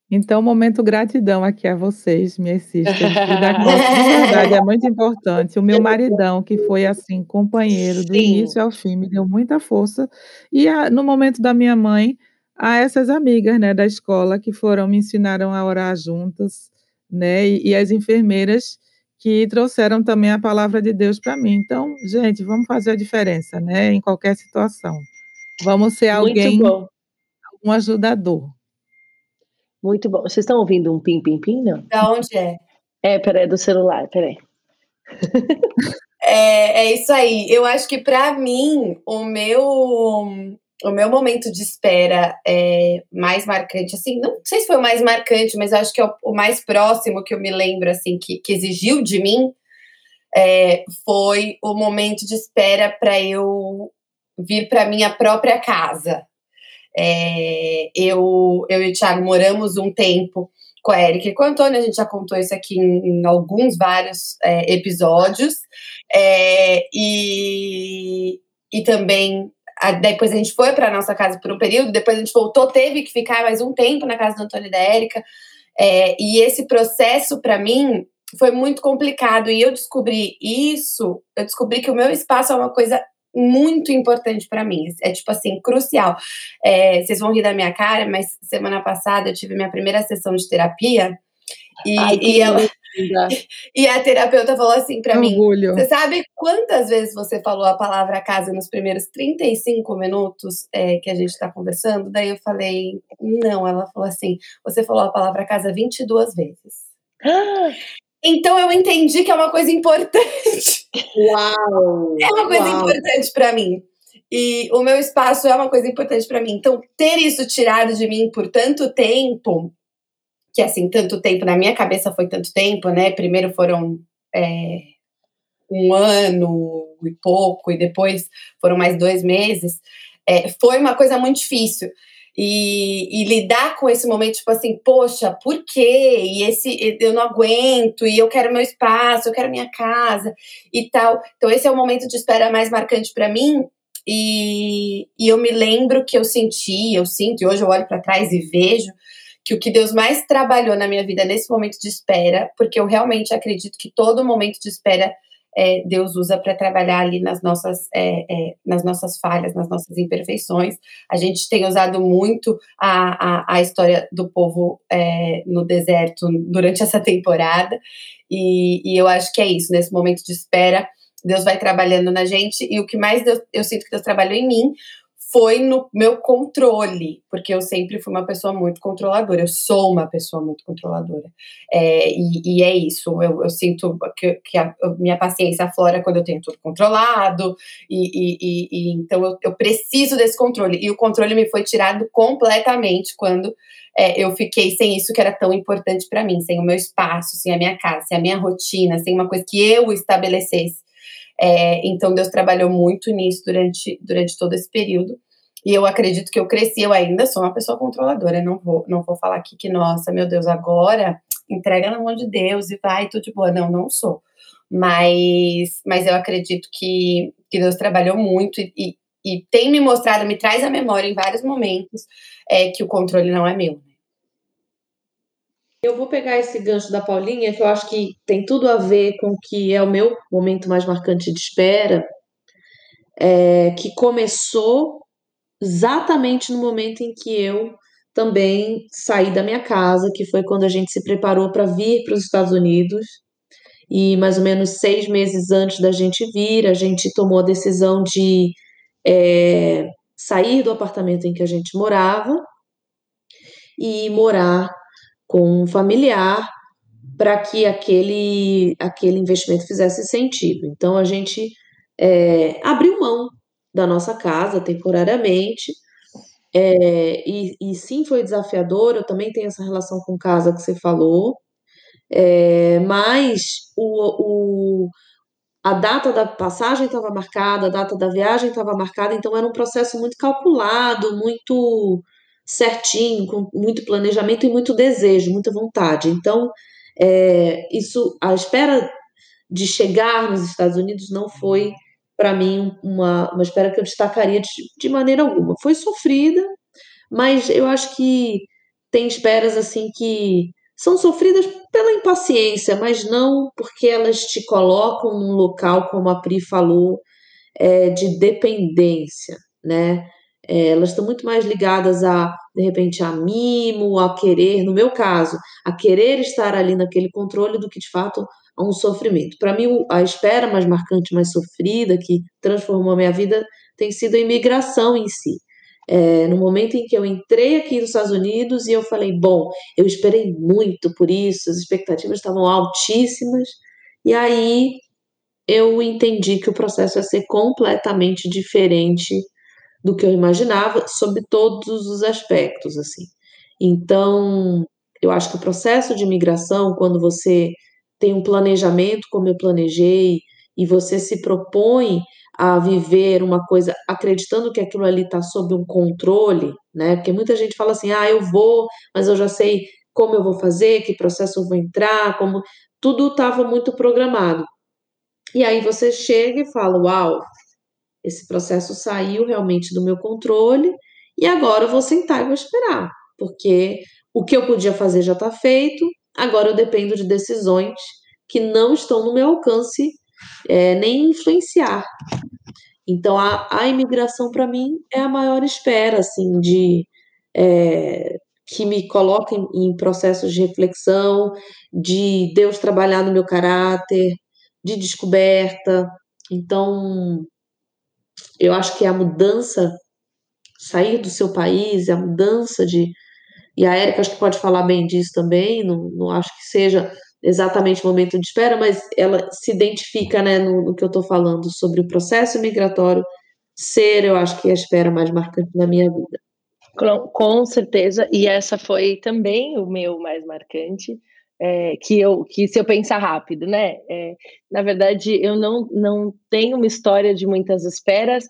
Então, momento gratidão aqui a vocês, minhas sisters. De verdade é muito importante. O meu maridão, que foi assim, companheiro do Sim. início ao fim, me deu muita força. E a, no momento da minha mãe, a essas amigas né, da escola que foram, me ensinaram a orar juntas, né? E, e as enfermeiras que trouxeram também a palavra de Deus para mim. Então, gente, vamos fazer a diferença, né? Em qualquer situação. Vamos ser alguém, um ajudador. Muito bom. Vocês estão ouvindo um pim-pim-pim, não? Da onde é? É, peraí, do celular, peraí. é, é isso aí. Eu acho que para mim, o meu o meu momento de espera é mais marcante, assim, não sei se foi o mais marcante, mas acho que é o, o mais próximo que eu me lembro, assim, que, que exigiu de mim, é, foi o momento de espera para eu vir para minha própria casa. É, eu, eu e o Thiago moramos um tempo com a Erika e com o Antônio, a gente já contou isso aqui em, em alguns, vários é, episódios. É, e, e também a, depois a gente foi para nossa casa por um período, depois a gente voltou, teve que ficar mais um tempo na casa do Antônio e da Érica. É, e esse processo, para mim, foi muito complicado. E eu descobri isso, eu descobri que o meu espaço é uma coisa muito importante para mim. É tipo assim, crucial. É, vocês vão rir da minha cara, mas semana passada eu tive minha primeira sessão de terapia. E, Ai, e, ela, e a terapeuta falou assim para mim: Você sabe quantas vezes você falou a palavra casa nos primeiros 35 minutos é, que a gente está conversando? Daí eu falei: Não. Ela falou assim: Você falou a palavra casa 22 vezes. Então eu entendi que é uma coisa importante. Uau! É uma coisa uau. importante para mim. E o meu espaço é uma coisa importante para mim. Então, ter isso tirado de mim por tanto tempo que assim, tanto tempo, na minha cabeça foi tanto tempo, né? Primeiro foram é, um ano e pouco, e depois foram mais dois meses. É, foi uma coisa muito difícil. E, e, lidar com esse momento, tipo assim, poxa, por quê? E esse eu não aguento, e eu quero meu espaço, eu quero minha casa e tal. Então, esse é o momento de espera mais marcante para mim. E, e eu me lembro que eu senti, eu sinto, e hoje eu olho para trás e vejo que o que Deus mais trabalhou na minha vida nesse momento de espera, porque eu realmente acredito que todo momento de espera é, Deus usa para trabalhar ali nas nossas, é, é, nas nossas falhas, nas nossas imperfeições. A gente tem usado muito a, a, a história do povo é, no deserto durante essa temporada, e, e eu acho que é isso, nesse momento de espera. Deus vai trabalhando na gente, e o que mais Deus, eu sinto que Deus trabalhou em mim foi no meu controle, porque eu sempre fui uma pessoa muito controladora, eu sou uma pessoa muito controladora. É, e, e, é isso, eu, eu sinto que, que, a, minha paciência aflora quando eu tenho tudo controlado, e, e, e então eu, eu, preciso desse controle. E o controle me foi tirado completamente quando é, eu fiquei sem isso que era tão importante para mim, sem o meu espaço, sem a minha casa, sem a minha rotina, sem uma coisa que eu estabelecesse. É, então Deus trabalhou muito nisso durante, durante todo esse período. E eu acredito que eu cresci, eu ainda sou uma pessoa controladora. Não vou, não vou falar aqui que, nossa, meu Deus, agora entrega na mão de Deus e vai tudo de boa. Não, não sou. Mas, mas eu acredito que, que Deus trabalhou muito e, e, e tem me mostrado, me traz à memória em vários momentos é, que o controle não é meu. Né? Eu vou pegar esse gancho da Paulinha, que eu acho que tem tudo a ver com o que é o meu momento mais marcante de espera, é, que começou exatamente no momento em que eu também saí da minha casa, que foi quando a gente se preparou para vir para os Estados Unidos. E mais ou menos seis meses antes da gente vir, a gente tomou a decisão de é, sair do apartamento em que a gente morava e morar com um familiar para que aquele, aquele investimento fizesse sentido. Então a gente é, abriu mão da nossa casa temporariamente. É, e, e, sim, foi desafiador. Eu também tenho essa relação com casa que você falou, é, mas o, o, a data da passagem estava marcada, a data da viagem estava marcada, então era um processo muito calculado, muito certinho, com muito planejamento e muito desejo, muita vontade. Então, é, isso, a espera de chegar nos Estados Unidos não foi para mim, uma, uma espera que eu destacaria de, de maneira alguma. Foi sofrida, mas eu acho que tem esperas assim que são sofridas pela impaciência, mas não porque elas te colocam num local, como a Pri falou, é, de dependência, né? É, elas estão muito mais ligadas a, de repente, a mimo, a querer, no meu caso, a querer estar ali naquele controle do que de fato a um sofrimento. Para mim, a espera mais marcante, mais sofrida, que transformou a minha vida, tem sido a imigração em si. É, no momento em que eu entrei aqui nos Estados Unidos e eu falei, bom, eu esperei muito por isso, as expectativas estavam altíssimas, e aí eu entendi que o processo ia ser completamente diferente do que eu imaginava, sob todos os aspectos, assim. Então, eu acho que o processo de imigração, quando você tem um planejamento como eu planejei e você se propõe a viver uma coisa acreditando que aquilo ali está sob um controle, né? Porque muita gente fala assim: ah, eu vou, mas eu já sei como eu vou fazer, que processo eu vou entrar, como. Tudo estava muito programado. E aí você chega e fala: uau, esse processo saiu realmente do meu controle, e agora eu vou sentar e vou esperar, porque o que eu podia fazer já está feito, agora eu dependo de decisões que não estão no meu alcance é, nem influenciar. Então, a, a imigração, para mim, é a maior espera, assim, de... É, que me coloca em, em processos de reflexão, de Deus trabalhar no meu caráter, de descoberta. Então, eu acho que a mudança, sair do seu país, a mudança de. E a Érica acho que pode falar bem disso também, não, não acho que seja exatamente o momento de espera, mas ela se identifica né, no, no que eu estou falando sobre o processo migratório ser, eu acho que a espera mais marcante na minha vida. Com, com certeza, e essa foi também o meu mais marcante, é, que eu que se eu pensar rápido, né? É, na verdade, eu não, não tenho uma história de muitas esperas,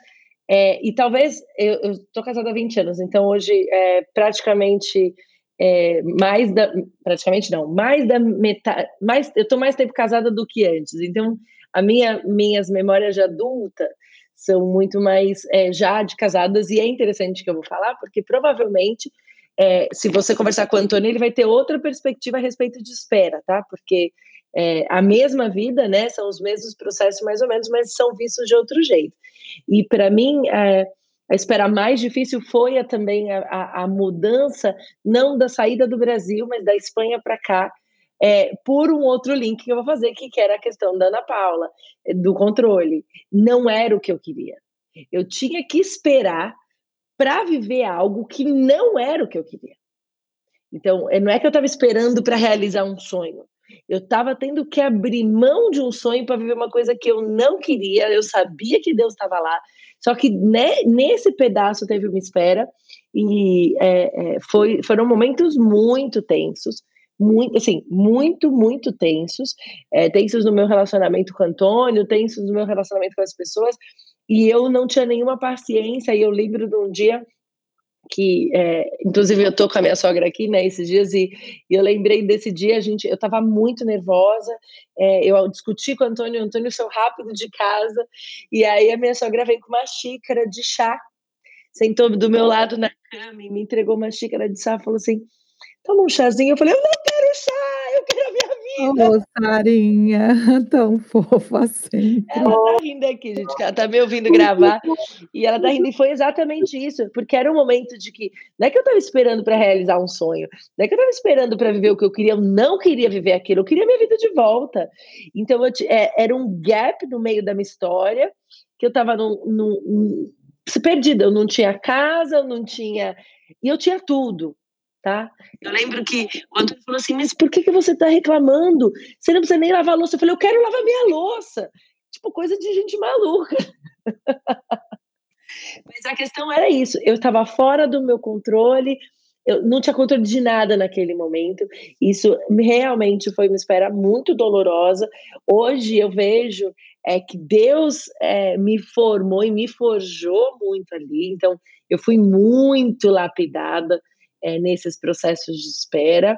é, e talvez eu estou casada há 20 anos, então hoje é praticamente é, mais da praticamente não, mais da metade, mais eu estou mais tempo casada do que antes. Então, a minha minhas memórias de adulta são muito mais é, já de casadas e é interessante que eu vou falar porque provavelmente é, se você conversar com o Antônio ele vai ter outra perspectiva a respeito de espera, tá? Porque é, a mesma vida, né? São os mesmos processos mais ou menos, mas são vistos de outro jeito. E para mim é, a espera mais difícil foi a, também a, a, a, mudança, não da saída do Brasil, mas da Espanha para cá, é, por um outro link que eu vou fazer, que, que era a questão da Ana Paula, é, do controle. Não era o que eu queria. Eu tinha que esperar para viver algo que não era o que eu queria. Então, é, não é que eu estava esperando para realizar um sonho. Eu estava tendo que abrir mão de um sonho para viver uma coisa que eu não queria. Eu sabia que Deus estava lá, só que né, nesse pedaço teve uma espera e é, é, foi, foram momentos muito tensos, muito, assim, muito, muito tensos, é, tensos no meu relacionamento com o Antônio, tensos no meu relacionamento com as pessoas, e eu não tinha nenhuma paciência, e eu lembro de um dia que é, inclusive eu tô com a minha sogra aqui, né, esses dias, e, e eu lembrei desse dia, a gente, eu tava muito nervosa, é, eu discuti com o Antônio, Antônio saiu rápido de casa, e aí a minha sogra veio com uma xícara de chá, sentou do meu lado na cama e me entregou uma xícara de chá, falou assim, toma um chazinho, eu falei, eu não quero chá, eu quero a minha Ô, Sarinha, tão fofa sempre. Ela tá rindo aqui, gente, ela tá me ouvindo gravar, e ela tá rindo, e foi exatamente isso, porque era um momento de que, não é que eu tava esperando para realizar um sonho, não é que eu tava esperando para viver o que eu queria, eu não queria viver aquilo, eu queria minha vida de volta. Então, é, era um gap no meio da minha história, que eu tava num, num, num perdida, eu não tinha casa, eu não tinha, e eu tinha tudo, tá? Eu lembro que o Antônio falou assim, mas por que, que você está reclamando? Você não precisa nem lavar a louça. Eu falei, eu quero lavar minha louça. Tipo, coisa de gente maluca. mas a questão era isso, eu estava fora do meu controle, eu não tinha controle de nada naquele momento. Isso realmente foi uma espera muito dolorosa. Hoje eu vejo é que Deus é, me formou e me forjou muito ali. Então eu fui muito lapidada é, nesses processos de espera.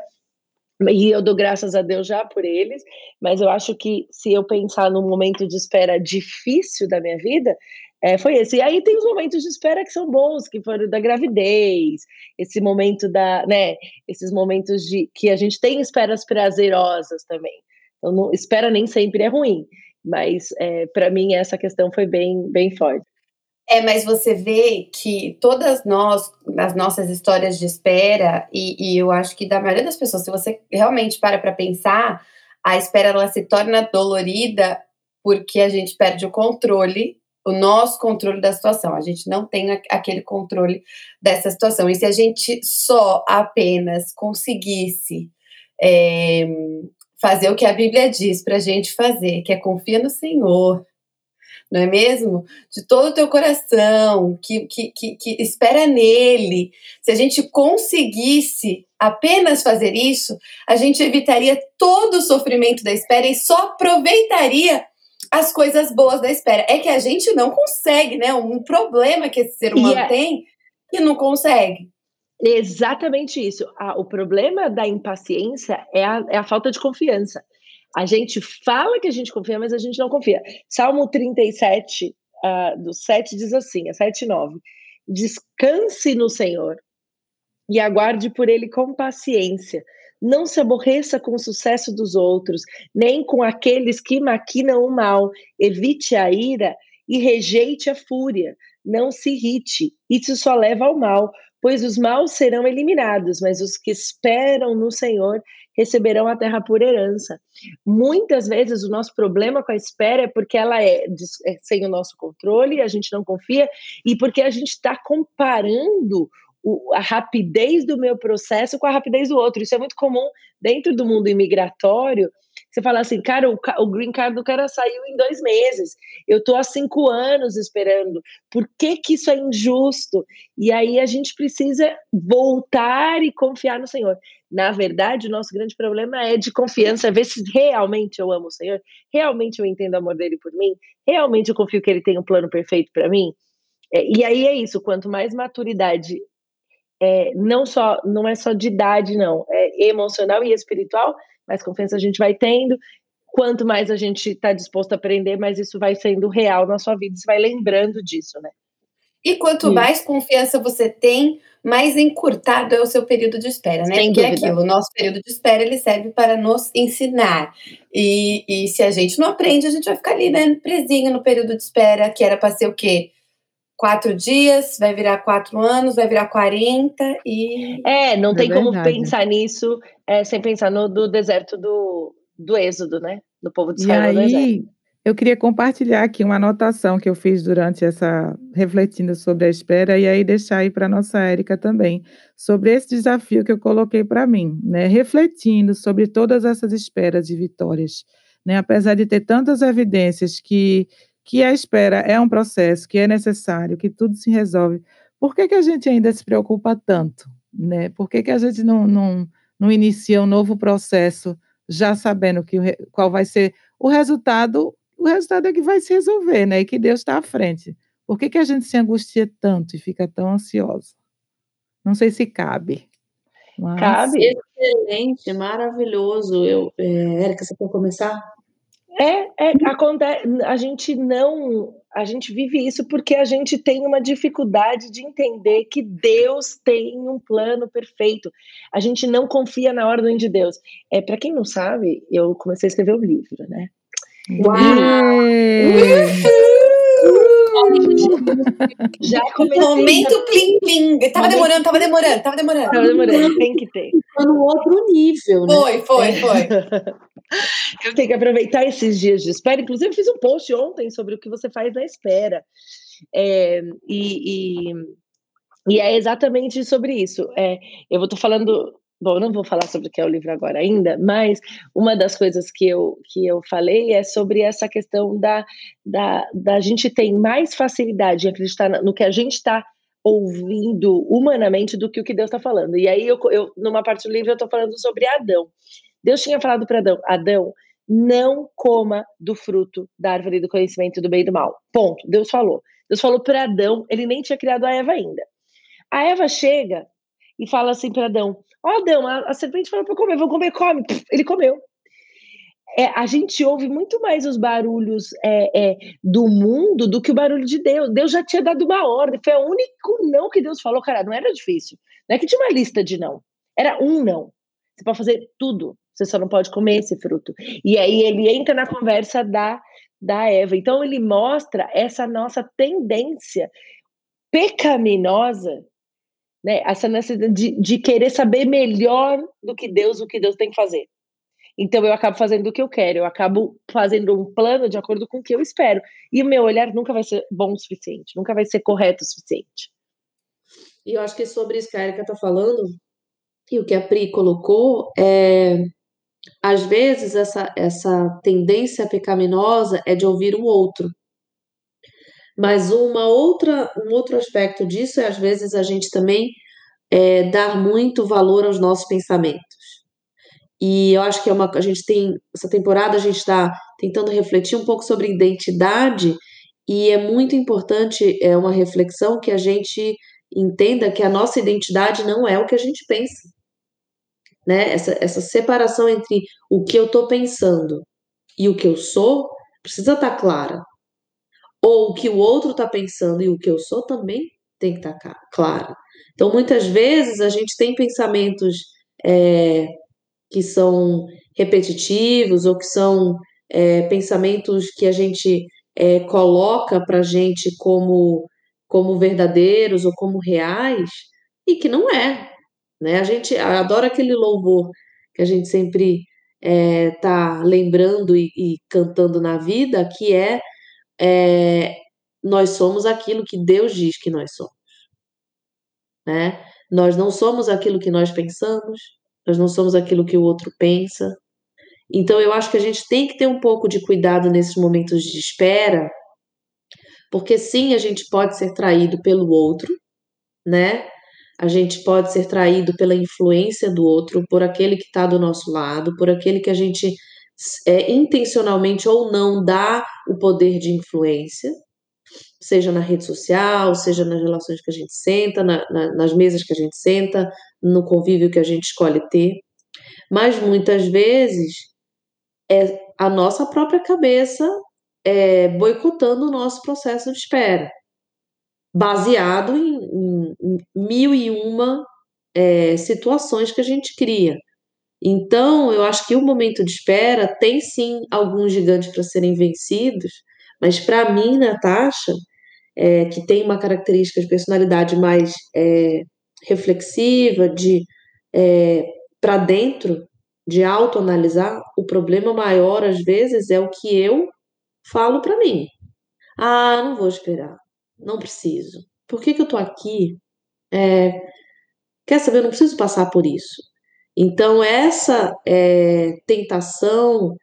E eu dou graças a Deus já por eles, mas eu acho que se eu pensar num momento de espera difícil da minha vida, é, foi esse. E aí tem os momentos de espera que são bons, que foram da gravidez, esse momento da, né, esses momentos de que a gente tem esperas prazerosas também. Então, não, espera nem sempre é ruim, mas é, para mim essa questão foi bem, bem forte. É, mas você vê que todas nós, nas nossas histórias de espera, e, e eu acho que da maioria das pessoas, se você realmente para para pensar, a espera ela se torna dolorida porque a gente perde o controle, o nosso controle da situação. A gente não tem aquele controle dessa situação. E se a gente só apenas conseguisse é, fazer o que a Bíblia diz para a gente fazer, que é confia no Senhor, não é mesmo? De todo o teu coração, que, que, que, que espera nele. Se a gente conseguisse apenas fazer isso, a gente evitaria todo o sofrimento da espera e só aproveitaria as coisas boas da espera. É que a gente não consegue, né? Um problema que esse ser humano é... tem que não consegue. Exatamente isso. o problema da impaciência é a, é a falta de confiança. A gente fala que a gente confia, mas a gente não confia. Salmo 37, uh, do 7 diz assim, é 7 e 9. Descanse no Senhor e aguarde por ele com paciência. Não se aborreça com o sucesso dos outros, nem com aqueles que maquinam o mal. Evite a ira e rejeite a fúria. Não se irrite, isso só leva ao mal, pois os maus serão eliminados, mas os que esperam no Senhor receberão a terra por herança. Muitas vezes o nosso problema com a espera é porque ela é, é sem o nosso controle, a gente não confia, e porque a gente está comparando o, a rapidez do meu processo com a rapidez do outro. Isso é muito comum dentro do mundo imigratório. Você fala assim, cara, o, o green card do cara saiu em dois meses. Eu tô há cinco anos esperando. Por que que isso é injusto? E aí a gente precisa voltar e confiar no Senhor. Na verdade, o nosso grande problema é de confiança, ver se realmente eu amo o Senhor, realmente eu entendo o amor dele por mim, realmente eu confio que ele tem um plano perfeito para mim. É, e aí é isso, quanto mais maturidade é, não só não é só de idade, não, é emocional e espiritual, mais confiança a gente vai tendo. Quanto mais a gente está disposto a aprender, mais isso vai sendo real na sua vida, você vai lembrando disso, né? E quanto mais confiança você tem, mais encurtado é o seu período de espera, né? Sem Porque é aquilo, o nosso período de espera, ele serve para nos ensinar. E, e se a gente não aprende, a gente vai ficar ali, né, presinho no período de espera, que era para ser o quê? quatro dias, vai virar quatro anos, vai virar 40 e. É, não é tem verdade. como pensar nisso é, sem pensar no do deserto do, do Êxodo, né? Do povo de Israel e aí, Eu queria compartilhar aqui uma anotação que eu fiz durante essa. refletindo sobre a espera, e aí deixar aí para nossa Érica também, sobre esse desafio que eu coloquei para mim, né? Refletindo sobre todas essas esperas de vitórias. Né? Apesar de ter tantas evidências que que a espera é um processo, que é necessário, que tudo se resolve, por que, que a gente ainda se preocupa tanto? Né? Por que, que a gente não, não, não inicia um novo processo já sabendo que, qual vai ser o resultado? O resultado é que vai se resolver, né? E que Deus está à frente. Por que, que a gente se angustia tanto e fica tão ansiosa? Não sei se cabe. Mas... Cabe. Excelente, maravilhoso. Eu, é, Érica, você quer começar? É, é acontece, a gente não, a gente vive isso porque a gente tem uma dificuldade de entender que Deus tem um plano perfeito. A gente não confia na ordem de Deus. É para quem não sabe, eu comecei a escrever um livro, né? Uau! Já comecei. Momento plim plim. Tava demorando, tava demorando, tava demorando. Tava demorando, tem que ter. Tá no outro nível, né? Foi, foi, foi. Eu tenho que aproveitar esses dias de espera. Inclusive, fiz um post ontem sobre o que você faz na espera. É, e, e, e, é exatamente sobre isso. É, eu vou estar falando. Bom, não vou falar sobre o que é o livro agora ainda, mas uma das coisas que eu, que eu falei é sobre essa questão da, da, da gente ter mais facilidade em acreditar no que a gente está ouvindo humanamente do que o que Deus está falando. E aí, eu, eu, numa parte do livro, eu estou falando sobre Adão. Deus tinha falado para Adão: Adão, não coma do fruto da árvore do conhecimento do bem e do mal. Ponto. Deus falou. Deus falou para Adão, ele nem tinha criado a Eva ainda. A Eva chega e fala assim para Adão: Ó, oh, Adão, a, a, serpente falou para comer, vou comer, come. Pff, ele comeu. É, a gente ouve muito mais os barulhos é, é, do mundo do que o barulho de Deus. Deus já tinha dado uma ordem, foi o único não que Deus falou, cara, não era difícil. Não é que tinha uma lista de não, era um não. Você pode fazer tudo, você só não pode comer esse fruto. E aí ele entra na conversa da, da Eva. Então ele mostra essa nossa tendência pecaminosa, né? Essa necessidade de, de querer saber melhor do que Deus, o que Deus tem que fazer. Então eu acabo fazendo o que eu quero, eu acabo fazendo um plano de acordo com o que eu espero. E o meu olhar nunca vai ser bom o suficiente, nunca vai ser correto o suficiente. E eu acho que sobre isso que a Erika está falando, e o que a Pri colocou, é, às vezes essa, essa tendência pecaminosa é de ouvir o outro. Mas uma outra, um outro aspecto disso é, às vezes, a gente também é, dar muito valor aos nossos pensamentos. E eu acho que é uma, a gente tem, essa temporada a gente está tentando refletir um pouco sobre identidade, e é muito importante, é uma reflexão que a gente entenda que a nossa identidade não é o que a gente pensa. Né? Essa, essa separação entre o que eu estou pensando e o que eu sou precisa estar tá clara. Ou o que o outro está pensando e o que eu sou também tem que estar tá claro. Então, muitas vezes, a gente tem pensamentos é, que são repetitivos ou que são é, pensamentos que a gente é, coloca para gente como, como verdadeiros ou como reais e que não é. Né? A gente adora aquele louvor que a gente sempre está é, lembrando e, e, cantando na vida, que é, é nós somos aquilo que Deus diz que nós somos. Né? Nós não somos aquilo que nós pensamos, nós não somos aquilo que o outro pensa. Então eu acho que a gente tem que ter um pouco de cuidado nesses momentos de espera, porque sim, a gente pode ser traído pelo outro, né? A gente pode ser traído pela influência do outro, por aquele que está do nosso lado, por aquele que a gente é, intencionalmente ou não dá o poder de influência, seja na rede social, seja nas relações que a gente senta, na, na, nas mesas que a gente senta, no convívio que a gente escolhe ter. Mas muitas vezes é a nossa própria cabeça é, boicotando o nosso processo de espera, baseado em, em, em mil e uma é, situações que a gente cria. Então, eu acho que o momento de espera tem sim alguns gigantes para serem vencidos, mas para mim, Natasha, é, que tem uma característica de personalidade mais é, reflexiva, de é, para dentro, de autoanalisar, o problema maior às vezes é o que eu falo para mim. Ah, não vou esperar, não preciso. Por que, que eu estou aqui? É, quer saber? Eu não preciso passar por isso. Então, essa é, tentação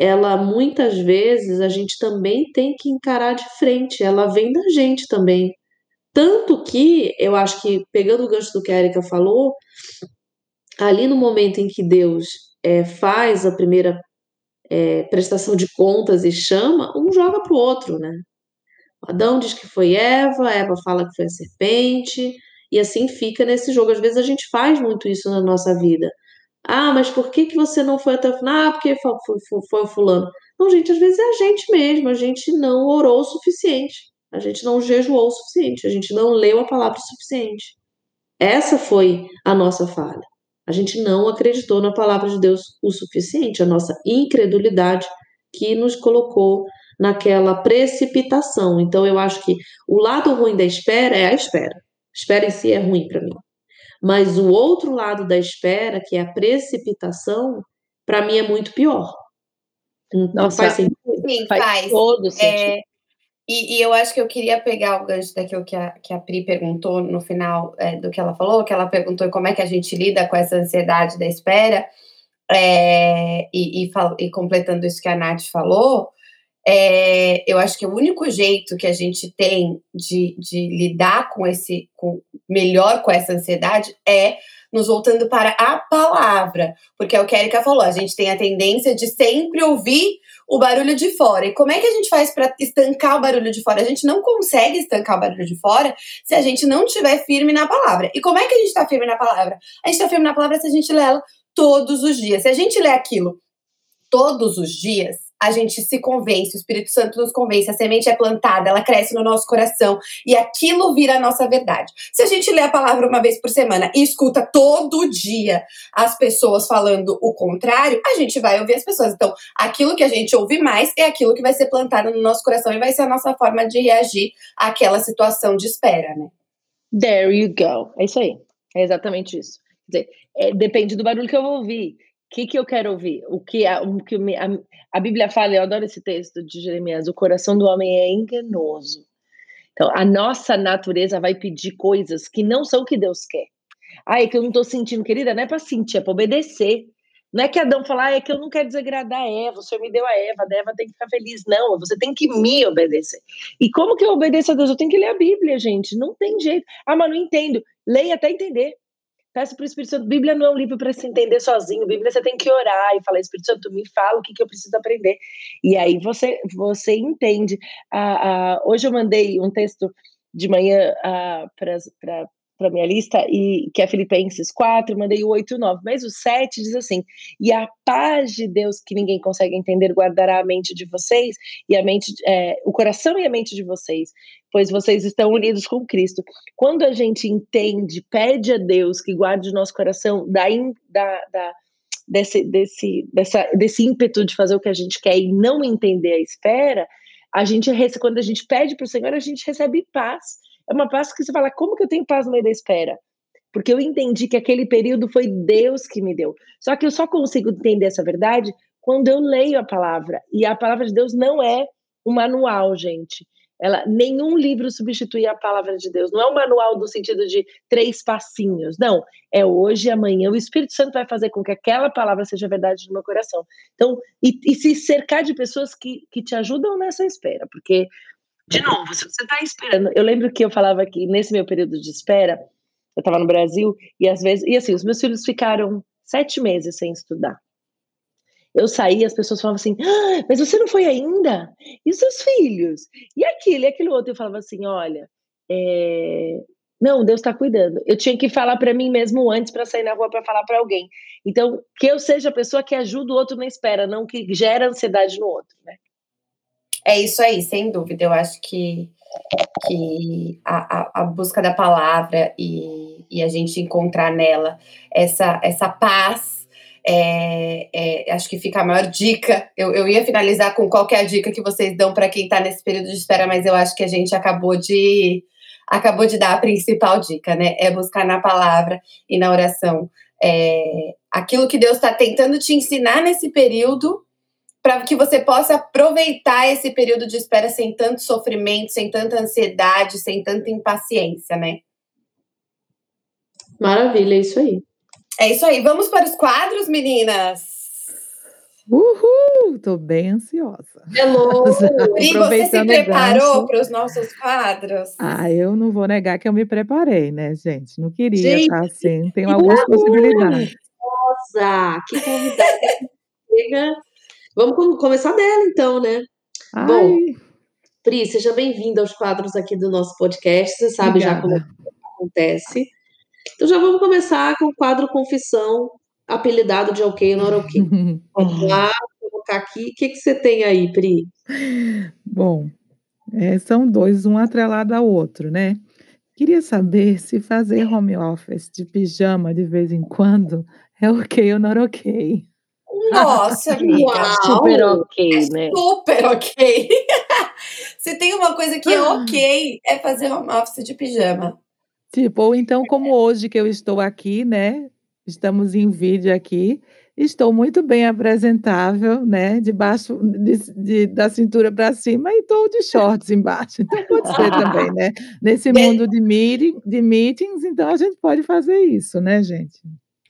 ela muitas vezes a gente também tem que encarar de frente, ela vem da gente também. Tanto que eu acho que, pegando o gancho do que a Erika falou, ali no momento em que Deus é, faz a primeira é, prestação de contas e chama, um joga para o outro, né? Adão diz que foi Eva, Eva fala que foi a serpente, e assim fica nesse jogo. Às vezes a gente faz muito isso na nossa vida. Ah, mas por que, que você não foi até o final? Ah, porque foi, foi, foi o fulano. Não, gente, às vezes é a gente mesmo, a gente não orou o suficiente, a gente não jejuou o suficiente, a gente não leu a palavra o suficiente. Essa foi a nossa falha. A gente não acreditou na palavra de Deus o suficiente, a nossa incredulidade que nos colocou naquela precipitação. Então, eu acho que o lado ruim da espera é a espera. A espera em si é ruim para mim. Mas o outro lado da espera, que é a precipitação, para mim é muito pior. Não faz sentido? Sim, faz, faz. todo é, sentido. É, e, e, eu acho que eu queria pegar o gancho daquilo que a, que a Pri perguntou no final é, do que ela falou, que ela perguntou como é que a gente lida com essa ansiedade da espera, é, e, e, e, completando isso que a Nath falou, é, eu acho que o único jeito que a gente tem de, de lidar com esse, com, melhor com essa ansiedade é nos voltando para a palavra, porque é o que a Erika falou, a gente tem a tendência de sempre ouvir o barulho de fora. E como é que a gente faz para estancar o barulho de fora? A gente não consegue estancar o barulho de fora se a gente não estiver firme na palavra. E como é que a gente está firme na palavra? A gente está firme na palavra se a gente lê ela todos os dias. Se a gente lê aquilo todos os dias, a gente se convence, o Espírito Santo nos convence, a semente é plantada, ela cresce no nosso coração e aquilo vira a nossa verdade. Se a gente lê a palavra uma vez por semana e escuta todo dia as pessoas falando o contrário, a gente vai ouvir as pessoas. Então, aquilo que a gente ouve mais é aquilo que vai ser plantado no nosso coração e vai ser a nossa forma de reagir àquela situação de espera, né? There you go. É isso aí. É exatamente isso. Quer dizer, é, depende do barulho que eu vou ouvir que, que eu quero ouvir? O que, a, o que a, a Bíblia fala, eu adoro esse texto de Jeremias: o coração do homem é enganoso. Então, a nossa natureza vai pedir coisas que não são o que Deus quer. Ah, é que eu não estou sentindo, querida, não é para sentir, é para obedecer. Não é que Adão falar, ah, é que eu não quero desagradar a Eva, o Senhor me deu a Eva, a Eva tem que ficar feliz. Não, você tem que me obedecer. E como que eu obedeço a Deus? Eu tenho que ler a Bíblia, gente. Não tem jeito. Ah, mas não entendo. Leia até entender. Peço para o Espírito Santo. Bíblia não é um livro para se entender sozinho. Bíblia você tem que orar e falar, Espírito Santo, me fala o que, que eu preciso aprender. E aí você, você entende. Ah, ah, hoje eu mandei um texto de manhã ah, para para minha lista, e que é Filipenses 4, mandei o 8 e o 9, mas o 7 diz assim: E a paz de Deus que ninguém consegue entender guardará a mente de vocês e a mente, é, o coração e a mente de vocês, pois vocês estão unidos com Cristo. Quando a gente entende, pede a Deus que guarde o nosso coração da, da, da desse, desse, dessa, desse ímpeto de fazer o que a gente quer e não entender a espera, a gente quando a gente pede para o Senhor, a gente recebe paz é uma paz que você fala, como que eu tenho paz no meio da espera? Porque eu entendi que aquele período foi Deus que me deu. Só que eu só consigo entender essa verdade quando eu leio a palavra. E a palavra de Deus não é um manual, gente. Ela, nenhum livro substitui a palavra de Deus. Não é um manual no sentido de três passinhos. Não. É hoje e amanhã. O Espírito Santo vai fazer com que aquela palavra seja verdade no meu coração. Então, e, e se cercar de pessoas que, que te ajudam nessa espera. Porque de novo, se você está esperando. Eu lembro que eu falava que nesse meu período de espera, eu estava no Brasil, e às vezes. E assim, os meus filhos ficaram sete meses sem estudar. Eu saí, as pessoas falavam assim: ah, mas você não foi ainda? E os seus filhos? E aquilo, e aquilo outro. Eu falava assim: olha, é... não, Deus está cuidando. Eu tinha que falar para mim mesmo antes para sair na rua para falar para alguém. Então, que eu seja a pessoa que ajuda o outro na espera, não que gera ansiedade no outro, né? É isso aí, sem dúvida. Eu acho que, que a, a, a busca da palavra e, e, a gente encontrar nela essa, essa paz. É, é, acho que fica a maior dica. Eu, eu ia finalizar com qual é dica que vocês dão para quem está nesse período de espera, mas eu acho que a gente acabou de acabou de dar a principal dica, né? É buscar na palavra e na oração. É, aquilo que Deus está tentando te ensinar nesse período para que você possa aproveitar esse período de espera sem tanto sofrimento, sem tanta ansiedade, sem tanta impaciência, né? Maravilha, é isso aí. É isso aí. Vamos para os quadros, meninas. Uhul! Tô bem ansiosa. Hello! E você se preparou para os nossos quadros? Ah, eu não vou negar que eu me preparei, né, gente? Não queria gente, estar assim. Tem algumas possibilidades. Nossa, que convidada chega Vamos começar dela, então, né? Ai. Bom, Pri, seja bem-vinda aos quadros aqui do nosso podcast. Você sabe Obrigada. já como acontece. Então já vamos começar com o quadro Confissão, apelidado de OK ou Not OK. Vamos lá, colocar aqui. O que, que você tem aí, Pri? Bom, é, são dois, um atrelado ao outro, né? Queria saber se fazer home office de pijama de vez em quando é ok ou not ok. Nossa, amiga. Uau, super ok, é né? Super ok. Se tem uma coisa que é ah. ok, é fazer home office de pijama. Tipo, ou então, como hoje que eu estou aqui, né? Estamos em vídeo aqui. Estou muito bem apresentável, né? Debaixo de, de, da cintura para cima e estou de shorts embaixo. Então pode ser também, né? Nesse mundo de, meeting, de meetings, então a gente pode fazer isso, né, gente?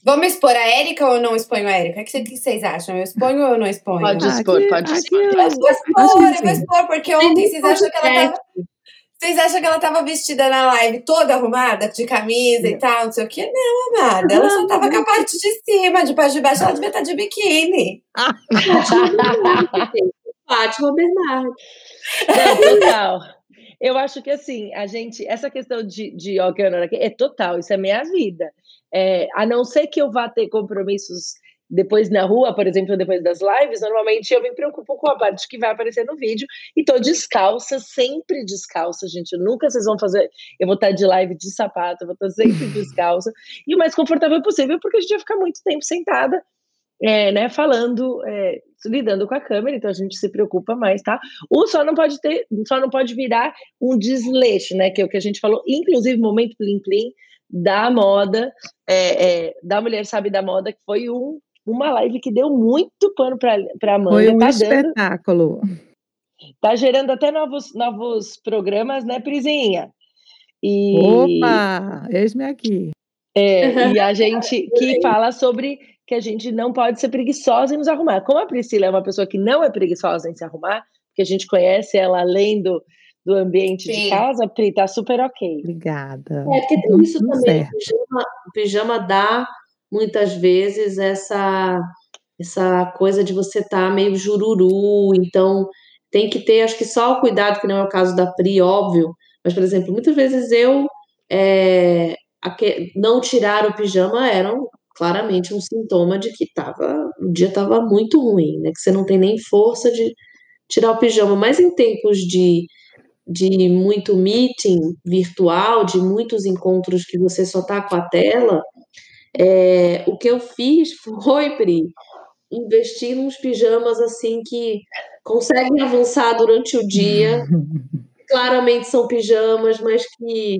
Vamos expor a Érica ou não exponho a Érica? O que vocês acham? Eu exponho ou não exponho? Pode expor, aqui, pode expor. Eu vou expor, eu vou expor, porque ontem vocês acham que ela tava. Vocês acham que ela tava vestida na live toda arrumada, de camisa e tal, não sei o quê? Não, amada. Ela só tava com a parte de cima, de parte de baixo, ela devia estar de biquíni. Fátima Bernardo. total. Eu acho que assim, a gente, essa questão de, de ok, é total, isso é minha vida. É, a não ser que eu vá ter compromissos depois na rua, por exemplo, depois das lives, normalmente eu me preocupo com a parte que vai aparecer no vídeo e tô descalça, sempre descalça, gente. Nunca vocês vão fazer. Eu vou estar de live de sapato, eu vou estar sempre descalça e o mais confortável possível, porque a gente vai ficar muito tempo sentada, é, né, falando, é, lidando com a câmera, então a gente se preocupa mais, tá? O só não pode ter, só não pode virar um desleixo, né, que é o que a gente falou, inclusive momento plim plim da moda, é, é, da Mulher Sabe da Moda, que foi um, uma live que deu muito pano para a Amanda. Foi um tá espetáculo. Dando, tá gerando até novos, novos programas, né, Prizinha? E, Opa, eis-me aqui. É, e a gente que fala sobre que a gente não pode ser preguiçosa em nos arrumar. Como a Priscila é uma pessoa que não é preguiçosa em se arrumar, porque a gente conhece ela além do, do ambiente Sim. de casa, Pri, tá super ok. Obrigada. É, porque tem isso também. O pijama, o pijama dá muitas vezes essa essa coisa de você estar tá meio jururu, então tem que ter, acho que só o cuidado, que não é o caso da Pri, óbvio, mas, por exemplo, muitas vezes eu é, não tirar o pijama era claramente um sintoma de que tava, o dia estava muito ruim, né? Que você não tem nem força de tirar o pijama. Mas em tempos de, de muito meeting virtual, de muitos encontros que você só tá com a tela, é, o que eu fiz foi, Pri, investir nos pijamas assim que conseguem avançar durante o dia. Claramente são pijamas, mas que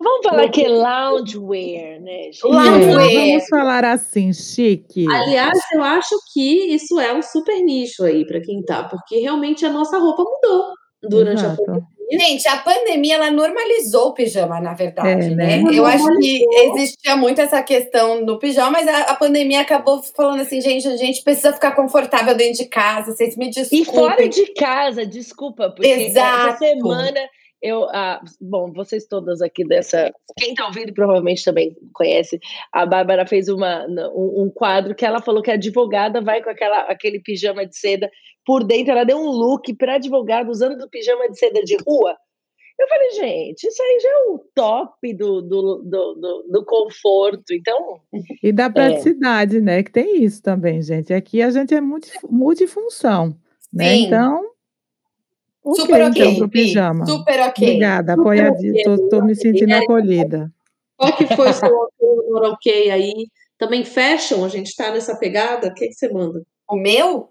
Vamos falar que é loungewear, né? Gente? Loungewear. Vamos falar assim, chique. Aliás, eu acho que isso é um super nicho aí para quem tá, porque realmente a nossa roupa mudou durante Exato. a pandemia. Gente, a pandemia ela normalizou o pijama, na verdade, é, né? né? Eu acho que existia muito essa questão do pijama, mas a, a, pandemia acabou falando assim, gente, a gente precisa ficar confortável dentro de casa, vocês me desculpem. E fora de casa, desculpa, porque Exato. essa semana eu, ah, bom, vocês todas aqui dessa. Quem está ouvindo provavelmente também conhece. A Bárbara fez uma, um, um, quadro que ela falou que a advogada vai com aquela, aquele pijama de seda por dentro. Ela deu um look para advogado usando o pijama de seda de rua. Eu falei, gente, isso aí já é o top do, do, do, do, do conforto. Então. E da é. praticidade, é. né? Que tem isso também, gente. Aqui a gente é multifunção. Né? Então Okay, super ok. Então, pijama. Super ok. Obrigada, apoiadinha. Estou me sentindo acolhida. Qual que foi o seu ok aí? Também fashion? A gente está nessa pegada? O que, que você manda? O meu?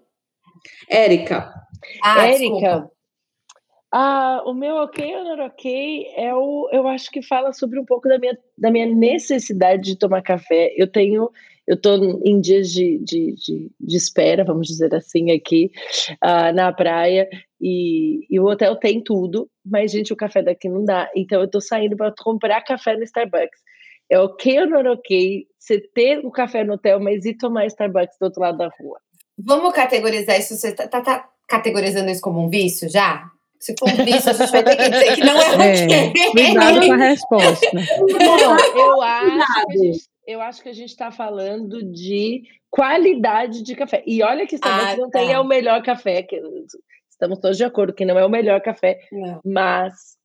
Érica. Ah, Érica. Ah, o meu ok ou não ok é o, eu acho que fala sobre um pouco da minha, da minha necessidade de tomar café. Eu tenho eu estou em dias de, de, de, de, espera, vamos dizer assim, aqui uh, na praia, e, e, o hotel tem tudo, mas, gente, o café daqui não dá. Então, eu estou saindo para comprar café no Starbucks. É ok ou não é ok você ter o café no hotel, mas ir tomar Starbucks do outro lado da rua? Vamos categorizar isso? Você está tá, tá categorizando isso como um vício já? Se for um vício, a gente vai ter que dizer que não é, é. Cuidado com a resposta. Não, eu acho que a gente eu acho que a gente está falando de qualidade de café. E olha que Starbucks ah, não tá. tem é o melhor café, que, estamos todos de acordo que não é o melhor café, não. mas.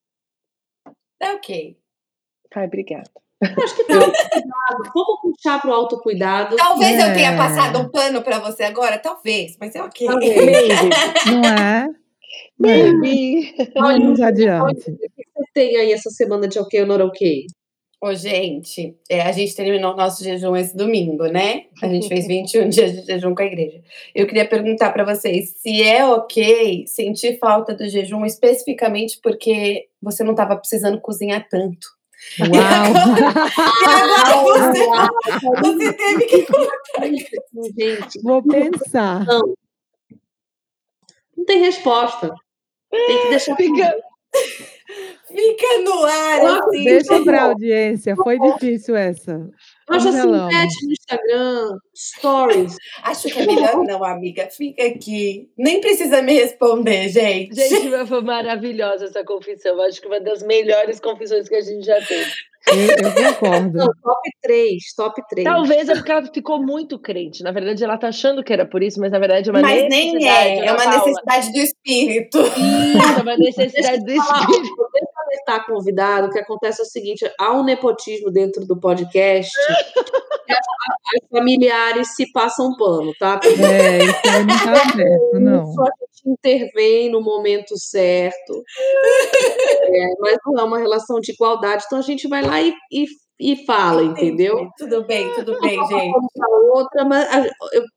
É ok. Ai, obrigada. Acho que tá autocuidado. Vamos puxar para o autocuidado. Talvez é. eu tenha passado um pano para você agora, talvez, mas é ok. Não é? Maybe. Vamos adiante. O que você tem aí essa semana de ok ou não ok? Ô, gente, é, a gente terminou nosso jejum esse domingo, né? A gente fez 21 dias de jejum com a igreja. Eu queria perguntar para vocês se é ok sentir falta do jejum, especificamente porque você não estava precisando cozinhar tanto. Uau! e agora você, você teve que cortar. Gente, vou pensar. Não, não tem resposta. Tem que deixar. Fica, Fica no ar, assim. Deixa para a audiência. Foi difícil essa. Hoje assim, mete no Instagram, stories. Acho que é melhor não, amiga. Fica aqui. Nem precisa me responder, gente. Gente, foi maravilhosa essa confissão. Acho que uma das melhores confissões que a gente já teve. Eu, eu concordo. Não, top 3, top 3. Talvez é porque ela ficou muito crente. Na verdade, ela tá achando que era por isso, mas na verdade é uma mas necessidade. Mas nem é, é uma Paula. necessidade do espírito. Isso, é uma necessidade do espírito. Deixa estar convidado, o que acontece é o seguinte: há um nepotismo dentro do podcast. as familiares se passam pano, tá? É, isso aí não tá certo, não. Só a gente intervém no momento certo. É, mas não é uma relação de igualdade, então a gente vai lá e, e, e fala, entendeu? Tudo bem, tudo bem, gente. Outra, mas,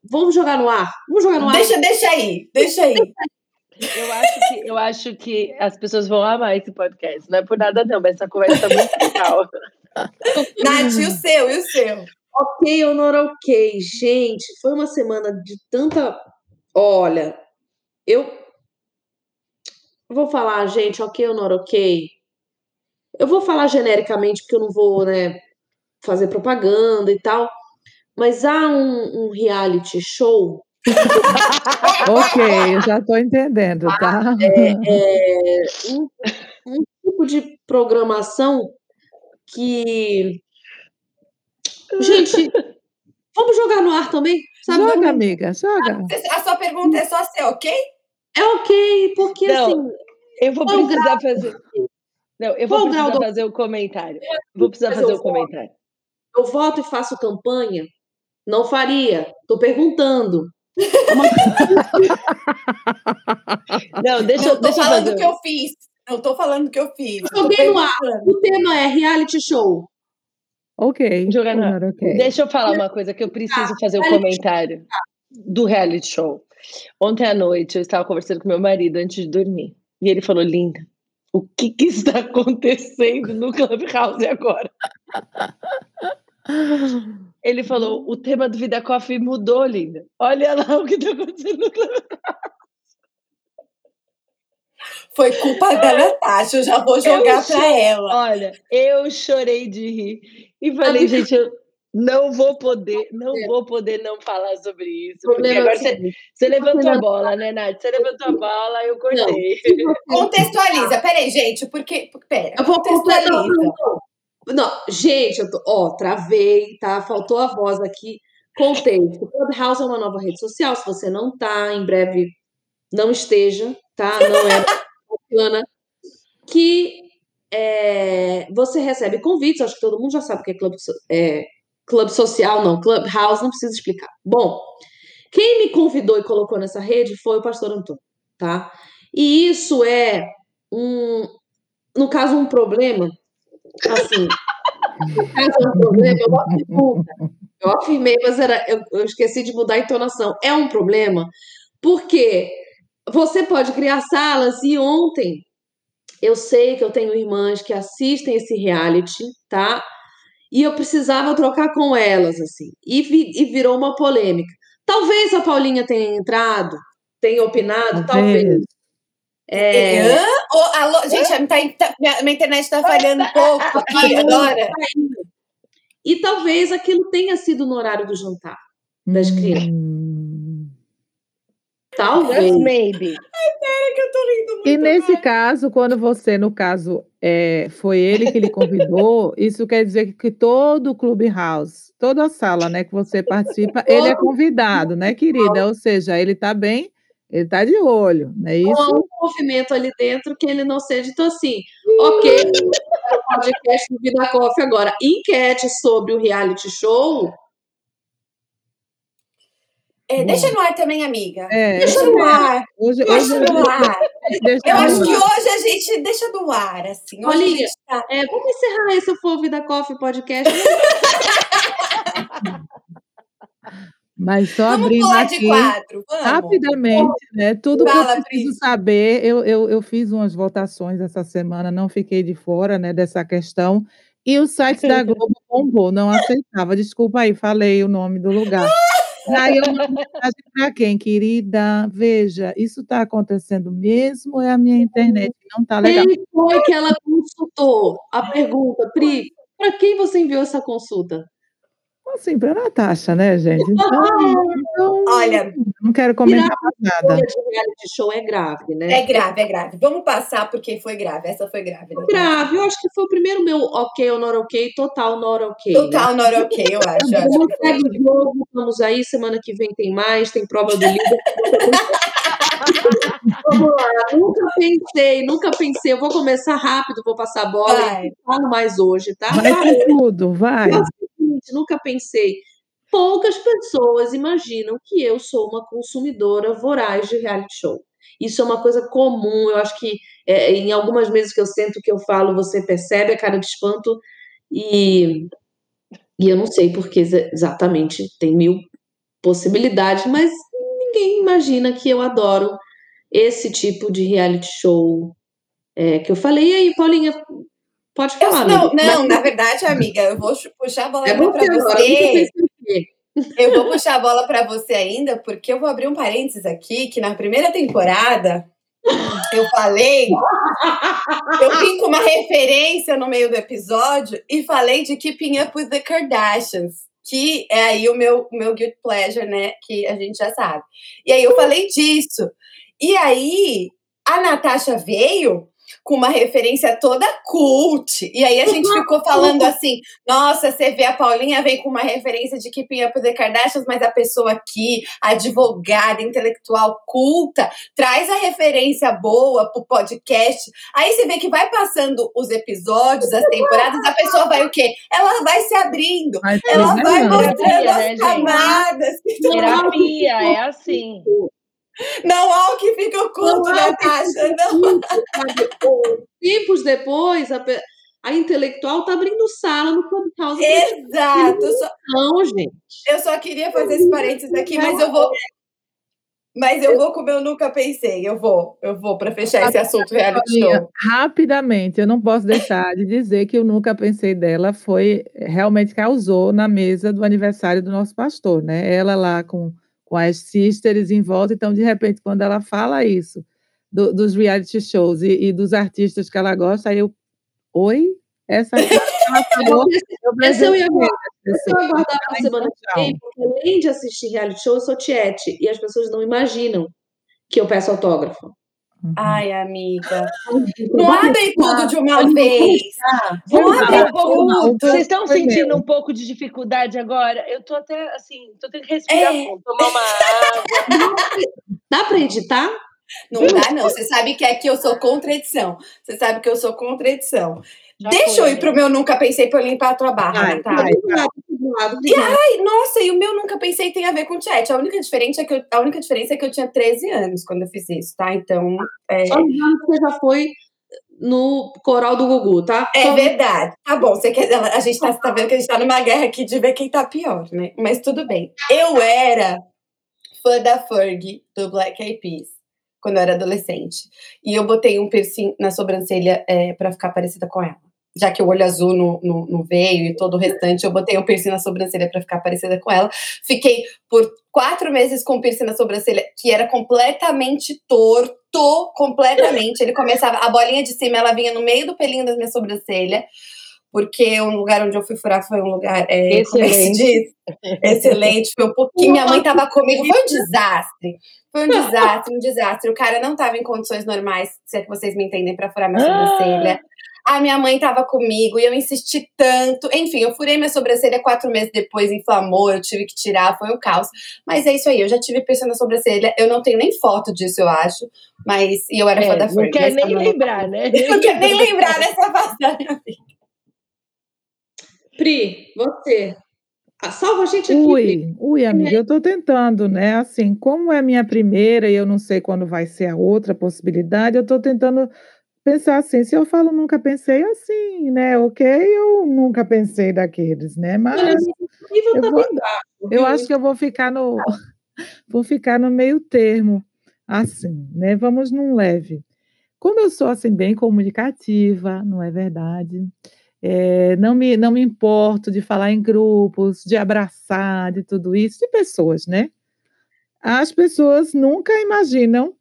vamos jogar no ar. Vamos jogar no ar. Deixa, deixa aí, deixa aí. Eu acho, que, eu acho que as pessoas vão amar esse podcast. Não é por nada, não, mas essa conversa é muito legal. Nath, e o seu, e o seu? Ok não ok? Gente, foi uma semana de tanta. Olha, eu vou falar, gente, ok ou não ok? Eu vou falar genericamente, porque eu não vou, né, fazer propaganda e tal. Mas há um, um reality show ok, eu já estou entendendo, tá? É, é um, um tipo de programação que. Gente, vamos jogar no ar também? Sabe? Joga, amiga, joga. A sua pergunta é só ser ok? É ok, porque Não, assim. Eu vou precisar fazer. Não, eu vou precisar fazer o um comentário. Vou precisar fazer o um comentário. Eu voto e faço campanha? Não faria. Estou perguntando. Não, deixa, não deixa eu falando fazer. que eu fiz. Não tô falando que eu fiz. Joguei no ar. O tema é reality show. Ok. Jogar no ar. Okay. Deixa eu falar uma coisa que eu preciso fazer o um comentário do reality show. Ontem à noite eu estava conversando com meu marido antes de dormir. E ele falou, linda, o que, que está acontecendo no Clubhouse agora? Ele falou, o tema do Vida Coffee mudou, linda. Olha lá o que está acontecendo no Clubhouse. Foi culpa da Natasha, eu já vou jogar para ela. Olha, eu chorei de rir. E falei, gente, eu não vou poder, não vou poder não falar sobre isso. Porque agora você, você levantou a bola, né, Nath? Você levantou a bola, eu cortei. Não. Contextualiza, peraí, gente, porque. Pera, eu vou contextualiza. Não, gente, eu tô, ó, travei, tá? Faltou a voz aqui. Contexto. Clubhouse é uma nova rede social. Se você não tá, em breve não esteja, tá? Não é bacana. Que é, você recebe convites, acho que todo mundo já sabe o que é clube, é, social, não, Clubhouse, não precisa explicar. Bom, quem me convidou e colocou nessa rede foi o pastor Antônio, tá? E isso é um, no caso, um problema, assim, caso, um problema, eu afirmei, mas era, eu, eu esqueci de mudar a entonação. É um problema, porque você pode criar salas e ontem eu sei que eu tenho irmãs que assistem esse reality, tá? E eu precisava trocar com elas, assim. E, vi, e virou uma polêmica. Talvez a Paulinha tenha entrado, tenha opinado, talvez. talvez. É... Oh, alô, gente, a minha, minha, minha internet está falhando um pouco aqui agora. E talvez aquilo tenha sido no horário do jantar das hum. crianças. Talvez. Just maybe. Ai, pera que eu tô rindo muito. E nesse mais. caso, quando você, no caso, é, foi ele que lhe convidou, isso quer dizer que todo o Clubhouse, toda a sala né, que você participa, ele é convidado, né, querida? Ou seja, ele tá bem, ele tá de olho, não é isso? Não há um movimento ali dentro que ele não seja. Então, assim, ok, o podcast do Vida Coffee agora. Enquete sobre o reality show é, deixa no ar também, amiga. É, deixa no ar. Hoje, deixa hoje, no ar. Deixa eu acho ar. que hoje a gente deixa no ar, assim. Olha, tá... é, vamos encerrar esse For Vida Coffee podcast. Mas só vamos abrindo aqui, de quadro, rapidamente, né? Tudo Fala, que eu preciso Pri. saber, eu, eu, eu fiz umas votações essa semana, não fiquei de fora né, dessa questão. E o site da Globo bombou, não aceitava. Desculpa aí, falei o nome do lugar. Aí eu mando mensagem para quem? Querida, veja, isso está acontecendo mesmo ou é a minha internet não está legal? Quem foi que ela consultou? A pergunta, Pri, para quem você enviou essa consulta? Assim, para Natasha, né, gente? Então, então, Olha, não quero comentar mais nada. de reality show é grave, né? É grave, é grave. Vamos passar porque foi grave. Essa foi grave. Né? grave. Eu acho que foi o primeiro meu ok ou not ok, total not ok. Total not ok, eu acho. eu acho Vamos que foi. segue o jogo, vamos aí. Semana que vem tem mais, tem prova do líder. vamos lá. Nunca pensei, nunca pensei. Eu vou começar rápido, vou passar a bola. E falo mais hoje, tá? Vai com tudo, vai. É seguinte, nunca pensei. Poucas pessoas imaginam que eu sou uma consumidora voraz de reality show. Isso é uma coisa comum. Eu acho que é, em algumas vezes que eu sento que eu falo, você percebe a cara de espanto e, e eu não sei porque exa- exatamente tem mil possibilidades, mas ninguém imagina que eu adoro esse tipo de reality show é, que eu falei. E aí, Paulinha, pode Eu- falar. não, amiga. não, Mas- na verdade, amiga, eu vou puxar a bola é para você. Eu vou puxar a bola para você ainda, porque eu vou abrir um parênteses aqui, que na primeira temporada eu falei, eu vim com uma referência no meio do episódio e falei de Keeping Up with the Kardashians. que é aí o meu, o meu guilt pleasure, né? Que a gente já sabe. E aí eu falei disso. E aí a Natasha veio com uma referência toda cult. E aí a gente ficou falando assim: nossa, você vê a Paulinha vem com uma referência de Keeping Up the Kardashians, mas a pessoa aqui, advogada, intelectual, culta, traz a referência boa pro podcast. Aí você vê que vai passando os episódios, as temporadas, a pessoa vai o quê? Ela vai se abrindo, Mas ela é vai mostrando Terapia, as né, camadas. Terapia, é assim. Não há o que fica oculto, que Natasha. Não. Sabe? Tempos depois, a, a intelectual tá abrindo sala no Clubhouse. Exato. Só, Não, gente. eu só queria fazer esse parênteses aqui, mas eu vou. Mas eu vou como eu nunca pensei. Eu vou, eu vou para fechar esse assunto reality show. rapidamente, eu não posso deixar de dizer que eu nunca pensei dela foi realmente causou na mesa do aniversário do nosso pastor, né? Ela lá com, com as sisters em volta, então de repente quando ela fala isso do- dos reality shows e, e dos artistas que ela gosta, aí eu, oi, essa aqui ela falou, eu eu eu aguardar pra semana que vem, porque além de assistir reality show, eu sou tiete. E as pessoas não imaginam que eu peço autógrafo. Uhum. Ai, amiga. Não abre tudo de uma vez. Não Vamos abre lá, vamos- tudo. Vocês estão sentindo um pouco de dificuldade agora? Eu tô até assim, tô tendo que respirar É. fundo, tomar uma água. Dá pra editar? Não dá, não. Você sabe que aqui eu sou contradição. Você sabe que eu sou contradição. Já Deixa foi, eu ir pro meu nunca pensei pra eu limpar a tua barra, Natália. vai. Obrigada, obrigada, obrigada. Ai, nossa, e o meu nunca pensei tem a ver com chat. A única diferença é que eu, a única diferença é que eu tinha 13 anos quando eu fiz isso, tá? Então, é, Só lembrando que você já foi no coral do Gugu, tá? é Só- verdade. Tá bom, você quer, a gente tá, tá vendo que a gente tá numa guerra aqui de ver quem tá pior, né? Mas tudo bem. Eu era fã da Fergie do Black Eyed Peas quando eu era adolescente. E eu botei um piercing na sobrancelha é, para ficar parecida com ela. Já que o olho azul não, não, não veio e todo o restante, eu botei um piercing na sobrancelha para ficar parecida com ela. Fiquei por quatro meses com piercing na sobrancelha, que era completamente torto, completamente. Ele começava, a bolinha de cima, ela vinha no meio do pelinho da minha sobrancelha, porque o lugar onde eu fui furar foi um lugar. É, é Excelente. Excelente, foi um pouquinho. Minha mãe tava comigo, foi um desastre. Foi um desastre, um desastre. O cara não tava em condições normais, se é que vocês me entendem, pra furar minha Ah! sobrancelha. A minha mãe tava comigo e eu insisti tanto. Enfim, eu furei minha sobrancelha quatro meses depois, inflamou, eu tive que tirar, foi um caos. Mas é isso aí, eu já tive piercing na sobrancelha. Eu não tenho nem foto disso, eu acho. Mas, e eu era fã É, da não Fergie. quer nem não- lembrar, né? Não quero nem lembrar dessa fase da minha vida. Pri, você. Ah, salva a gente aqui, Pri. Ui, ui, amiga, eu estou tentando, né? Assim, como é a minha primeira e eu não sei quando vai ser a outra possibilidade, eu estou tentando pensar assim, se eu falo nunca pensei assim, né? Ok, eu nunca pensei daqueles, né? Mas Olha, eu tá vou- baixo. eu acho que eu vou ficar no vou ficar no meio termo, assim, né? Vamos num leve. Como eu sou assim bem comunicativa, não é verdade? É, não me não me importo de falar em grupos, de abraçar, de tudo isso, de pessoas, né? As pessoas nunca imaginam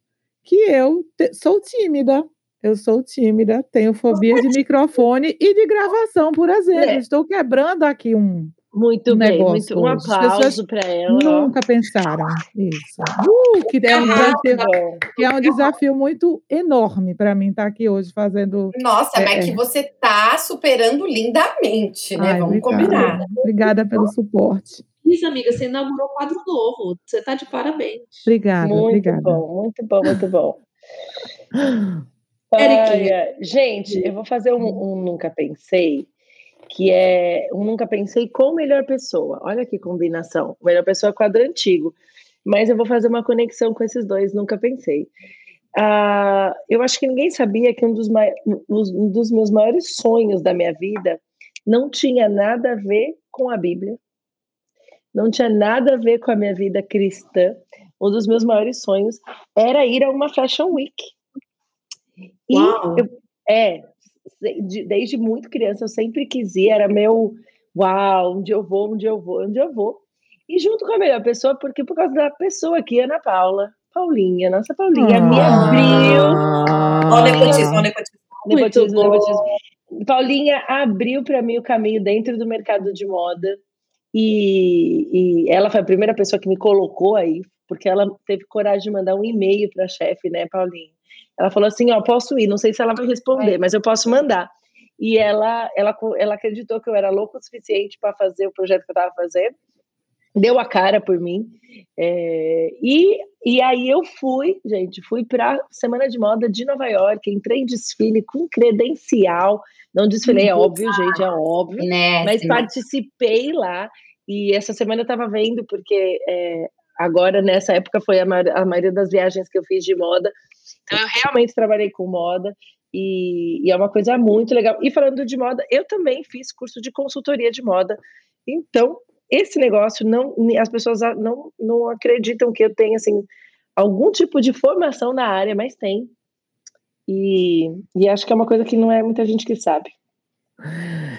que eu te- sou tímida. Eu sou tímida, tenho fobia de microfone e de gravação, por exemplo. É. Estou quebrando aqui um Muito Um bem, negócio muito, um hoje. As pessoas aplauso para ela. Nunca pensaram isso. Uh, que, é um desafio, que é um desafio muito enorme para mim estar aqui hoje fazendo. Nossa, É, mas é. que você tá superando lindamente, né? Ai, Vamos obrigada. combinar. Obrigada pelo suporte. Isso, amiga, você inaugurou quadro novo. Você tá de parabéns. Obrigada, Muito obrigada. bom, muito bom, muito bom. Ai. Gente, eu vou fazer um, um Nunca Pensei, que é um Nunca Pensei com Melhor Pessoa. Olha que combinação. Melhor Pessoa é quadro antigo. Mas eu vou fazer uma conexão com esses dois Nunca Pensei. Ah, eu acho que ninguém sabia que um dos, um dos meus maiores sonhos da minha vida não tinha nada a ver com a Bíblia, não tinha nada a ver com a minha vida cristã. Um dos meus maiores sonhos era ir a uma Fashion Week. E Uau. eu- é, de- desde muito criança eu sempre quis ir, era meu uau, onde eu vou, onde eu vou, onde eu vou. E junto com a melhor pessoa, porque por causa da pessoa aqui, Ana Paula, Paulinha, nossa Paulinha, me abriu. Ó, o nepotismo, nepotismo. Paulinha abriu para mim o caminho dentro do mercado de moda E, e ela foi a primeira pessoa que me colocou aí, porque ela teve coragem de mandar um e-mail para a chefe, né, Paulinha? Ela falou assim: Ó, posso ir, não sei se ela vai responder, é. mas eu posso mandar. E ela, ela, ela acreditou que eu era louco o suficiente para fazer o projeto que eu estava fazendo, deu a cara por mim. É, e, e aí eu fui, gente, fui para Semana de Moda de Nova York, entrei em desfile com credencial. Não desfilei, é óbvio, gente, é óbvio. Né, mas sim. participei lá. E essa semana eu estava vendo, porque é, agora, nessa época, foi a, a maioria das viagens que eu fiz de moda. Então, eu realmente trabalhei com moda. E, e, é uma coisa muito legal. E falando de moda, eu também fiz curso de consultoria de moda. Então, esse negócio não as pessoas não, não acreditam que eu tenha assim algum tipo de formação na área, mas tem. E, e acho que é uma coisa que não é muita gente que sabe.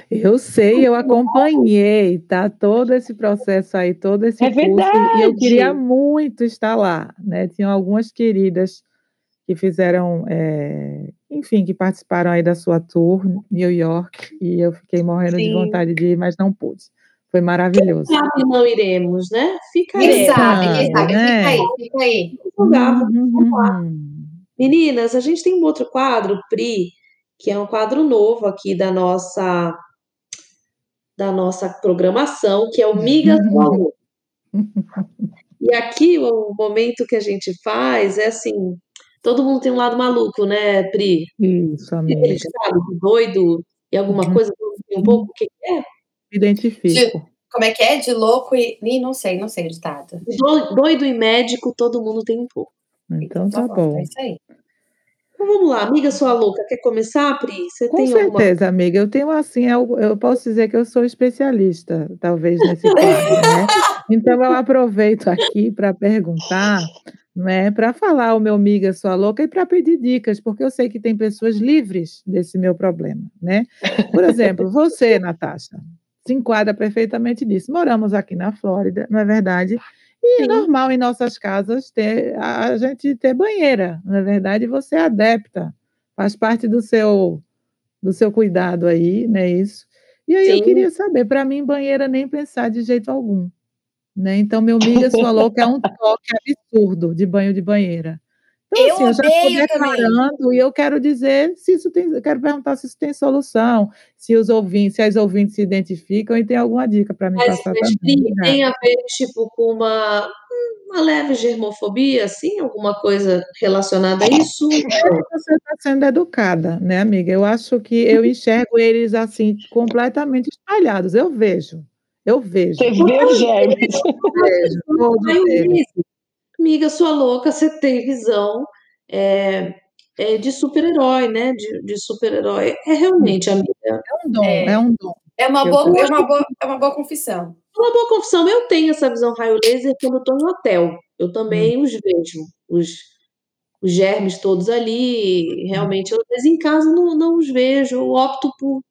Eu sei, eu acompanhei, tá? Todo esse processo aí, todo esse é curso, verdade. e eu queria muito estar lá, né? Tinham algumas queridas que fizeram, é, enfim, que participaram aí da sua tour New York, e eu fiquei morrendo Sim. de vontade de ir, mas não pude. Foi maravilhoso. Quem sabe não iremos, né? Fica aí. Quem sabe, quem sabe, né? fica aí, fica aí. Uhum. Meninas, a gente tem um outro quadro, Pri, que é um quadro novo aqui da nossa da nossa programação, que é o Miga Sua E aqui o momento que a gente faz é assim, todo mundo tem um lado maluco, né, Pri? Isso, amiga. Ele sabe, doido e alguma uhum. coisa, um pouco o que é? Identifico. De, como é que é? De louco e. Ih, não sei, não sei o ditado. Doido e médico, todo mundo tem um pouco. Então tá, tá bom. bom. É isso aí. Então vamos lá, amiga sua louca, quer começar, Pri? Você Com tem certeza, alguma... amiga. Eu tenho assim, eu, eu, posso dizer que eu sou especialista, talvez, nesse quadro, né? Então eu aproveito aqui para perguntar, né, para falar o meu amiga sua louca e para pedir dicas, porque eu sei que tem pessoas livres desse meu problema, né? Por exemplo, você, Natasha, se enquadra perfeitamente nisso. Moramos aqui na Flórida, não é verdade? E é Sim. é normal em nossas casas ter a gente ter banheira, não é verdade? Você é adepta, faz parte do seu do seu cuidado aí, né? Isso. E aí Sim. eu queria saber, para mim banheira nem pensar de jeito algum, né? Então meu amiga falou que é um toque absurdo de banho de banheira. Então, eu assim, eu já estou declarando também. e eu quero dizer se isso tem, eu quero perguntar se isso tem solução, se os ouvintes, se as ouvintes se identificam e tem alguma dica para me mas, passar mas também. Tem a ver tipo com uma uma leve germofobia, assim, alguma coisa relacionada a isso? Você está sendo educada, né, amiga? Eu acho que eu enxergo eles assim completamente espalhados. Eu vejo, eu vejo. Você vê os germes. Eu vejo, Amiga, sua louca, você tem visão é, é de super-herói, né? De, de super-herói. É realmente, amiga. É um dom, é, é um dom. É uma, boa, é, uma boa, é uma boa confissão. É uma boa confissão. Eu tenho essa visão raio laser quando eu estou no hotel. Eu também hum. os vejo. Os, os germes todos ali. Realmente, eu, mas em casa não, não os vejo. Eu opto por,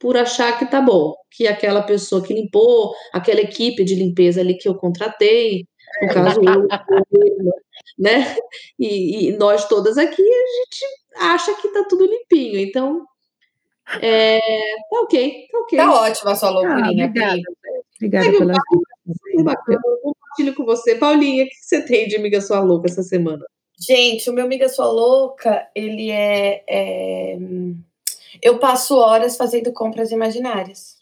por achar que tá bom. Que aquela pessoa que limpou, aquela equipe de limpeza ali que eu contratei, no caso eu, né? E, e, nós todas aqui, a gente acha que tá tudo limpinho. Então, é, tá ok, tá ok. Tá ótima a sua loucurinha, ah, obrigada. Obrigada pela bacana. Compartilho com você. Paulinha, o que você tem de Amiga Sua Louca essa semana? Gente, o meu Amiga Sua Louca, ele é, é... Eu passo horas fazendo compras imaginárias.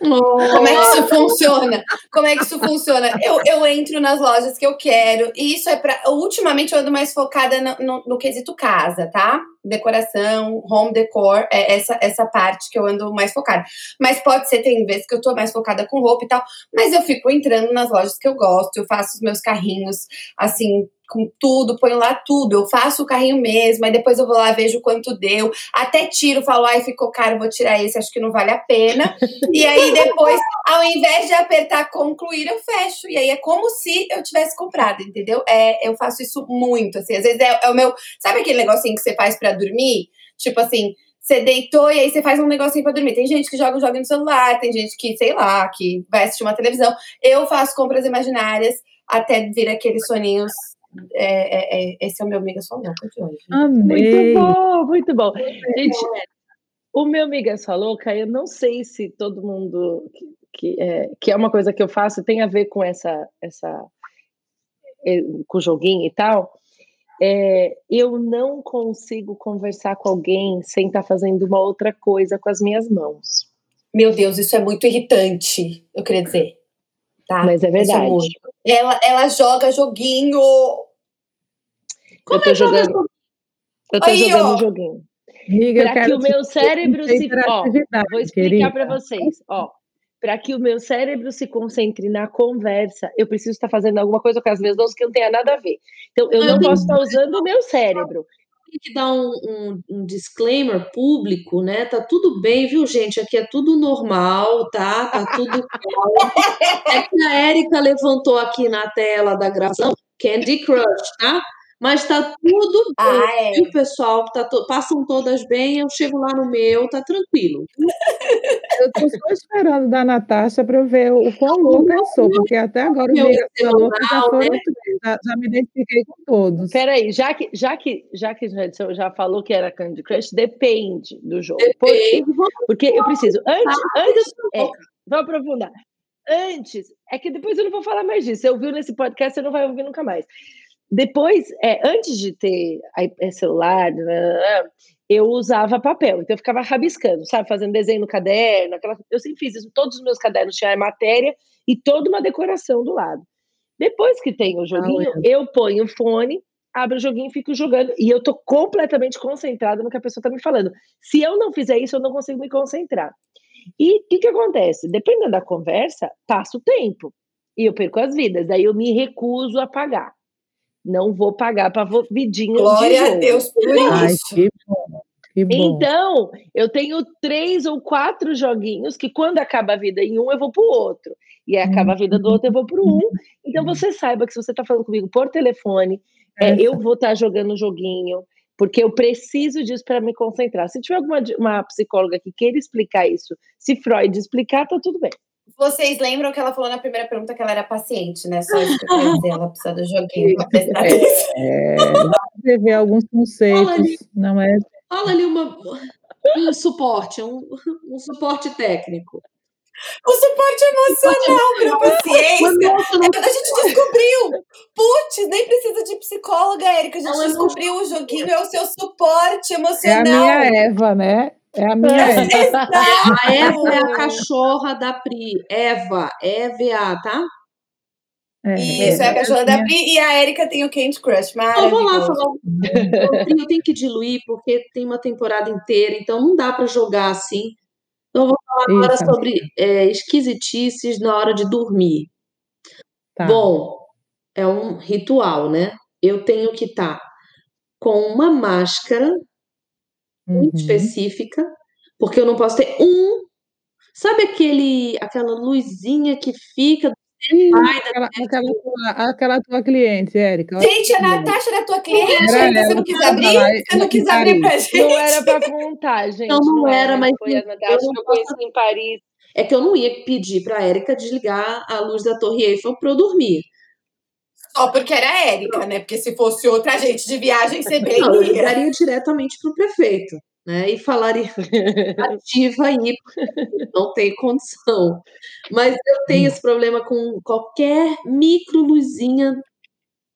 Como é que isso funciona? Como é que isso funciona? Eu, eu entro nas lojas que eu quero, e isso é para. Ultimamente eu ando mais focada no, no, no, quesito casa, tá? Decoração, home decor, é essa, essa parte que eu ando mais focada. Mas pode ser, tem vezes que eu tô mais focada com roupa e tal, mas eu fico entrando nas lojas que eu gosto, eu faço os meus carrinhos assim, com tudo, ponho lá tudo. Eu faço o carrinho mesmo, aí depois eu vou lá, vejo quanto deu. Até tiro, falo, ai, ficou caro, vou tirar esse, acho que não vale a pena. e aí depois, ao invés de apertar concluir, eu fecho. E aí é como se eu tivesse comprado, entendeu? É, eu faço isso muito, assim. Às vezes é, é o meu. Sabe aquele negocinho que você faz para dormir? Tipo assim, você deitou e aí você faz um negocinho pra dormir. Tem gente que joga um jogo no celular, tem gente que, sei lá, que vai assistir uma televisão. Eu faço compras imaginárias até vir aqueles soninhos é, é, é, esse é o meu Amiga Sua Louca de hoje. Amei. Muito bom, muito bom. Gente, o meu Amiga Sua Louca, eu não sei se todo mundo que, é, que é uma coisa que eu faço, tem a ver com essa, essa é, com o joguinho e tal. É, eu não consigo conversar com alguém sem estar tá fazendo uma outra coisa com as minhas mãos. Meu Deus, isso é muito irritante, eu queria dizer. Tá? Mas é, verdade. É ela, ela joga joguinho. Como eu tô é jogando. Eu tô Aí, jogando ó. joguinho. Para que o meu cérebro se. Ó, vou explicar para vocês. Ó, para que o meu cérebro se concentre na conversa, eu preciso estar fazendo alguma coisa com as minhas mãos que não tenha nada a ver. Então, eu não, posso estar usando o meu cérebro. Tem que dar um, um, um, disclaimer público, né? Tá tudo bem, viu, gente? Aqui é tudo normal, tá? Tá tudo É que a Érica levantou aqui na tela da gravação Candy Crush, tá? Mas tá tudo bem, ah, é. o pessoal? Tá to... Passam todas bem, eu chego lá no meu, tá tranquilo. Eu tô só esperando da Natasha para eu ver o quão louca eu sou, porque até agora meu já, foram, né? já, já, me identifiquei com todos. Peraí, já que, já que, já que a já falou que era Candy Crush, depende do jogo. Depende. Porque, porque eu preciso, antes, antes é, vamos aprofundar. Antes, é que depois eu não vou falar mais disso. Você ouviu nesse podcast, você não vai ouvir nunca mais. Depois, é, antes de ter é, celular, né, eu usava papel, então eu ficava rabiscando, sabe, fazendo desenho no caderno, aquela, eu sempre fiz isso, todos os meus cadernos tinham matéria e toda uma decoração do lado. Depois que tem o joguinho, ah, eu ponho o fone, abro o joguinho e fico jogando, e eu tô completamente concentrada no que a pessoa tá me falando. Se eu não fizer isso, eu não consigo me concentrar. E o que, que acontece? Dependendo da conversa, passa o tempo e eu perco as vidas, daí eu me recuso a pagar. Não vou pagar para vidinho Glória de a Deus por Ai, isso. Que bom, que bom. Então, eu tenho três ou quatro joguinhos que quando acaba a vida em um, eu vou para o outro. E aí acaba a vida do outro, eu vou para o um. Então, você saiba que se você está falando comigo por telefone, é, eu vou estar tá jogando joguinho, porque eu preciso disso para me concentrar. Se tiver alguma uma psicóloga que queira explicar isso, se Freud explicar, tá tudo bem. Vocês lembram que ela falou na primeira pergunta que ela era paciente, né? Só isso que eu queria dizer, ela precisa do joguinho para prestar atenção. É, ver alguns conceitos, fala ali, não é? Fala ali uma, um suporte, um, um suporte técnico. O suporte emocional para paciência. É, a gente descobriu. Putz, nem precisa de psicóloga, Érica. A gente Ela descobriu o joguinho, é o seu suporte emocional. É a minha Eva, né? É a minha Eva. A Eva é a cachorra da Pri. Eva, EVA, tá? É, Isso, é, é a cachorra da Pri e a Erika tem o Candy Crush. Então, vou lá falar. Eu tenho que diluir porque tem uma temporada inteira, então não dá para jogar assim. Então, eu vou falar agora sobre é, esquisitices na hora de dormir. Tá. Bom, é um ritual, né? Eu tenho que estar tá com uma máscara muito uhum. específica, porque eu não posso ter um. Sabe aquele, aquela luzinha que fica Sim, aquela, aquela, tua, aquela tua cliente, Érica. Gente, a Natasha era tua cliente, era você não quis abrir? Você não quis abrir pra gente. Não era pra contar, gente. Não, não, não era, mas foi a Natasha que eu conheci em Paris. É que eu não ia pedir pra Érica desligar a luz da Torre Eiffel pra eu dormir. Só porque era a Érica, né? Porque se fosse outra gente de viagem, você bem não, eu daria diretamente pro prefeito né? E falaria ativa aí, não tem condição. Mas eu tenho esse problema com qualquer micro luzinha,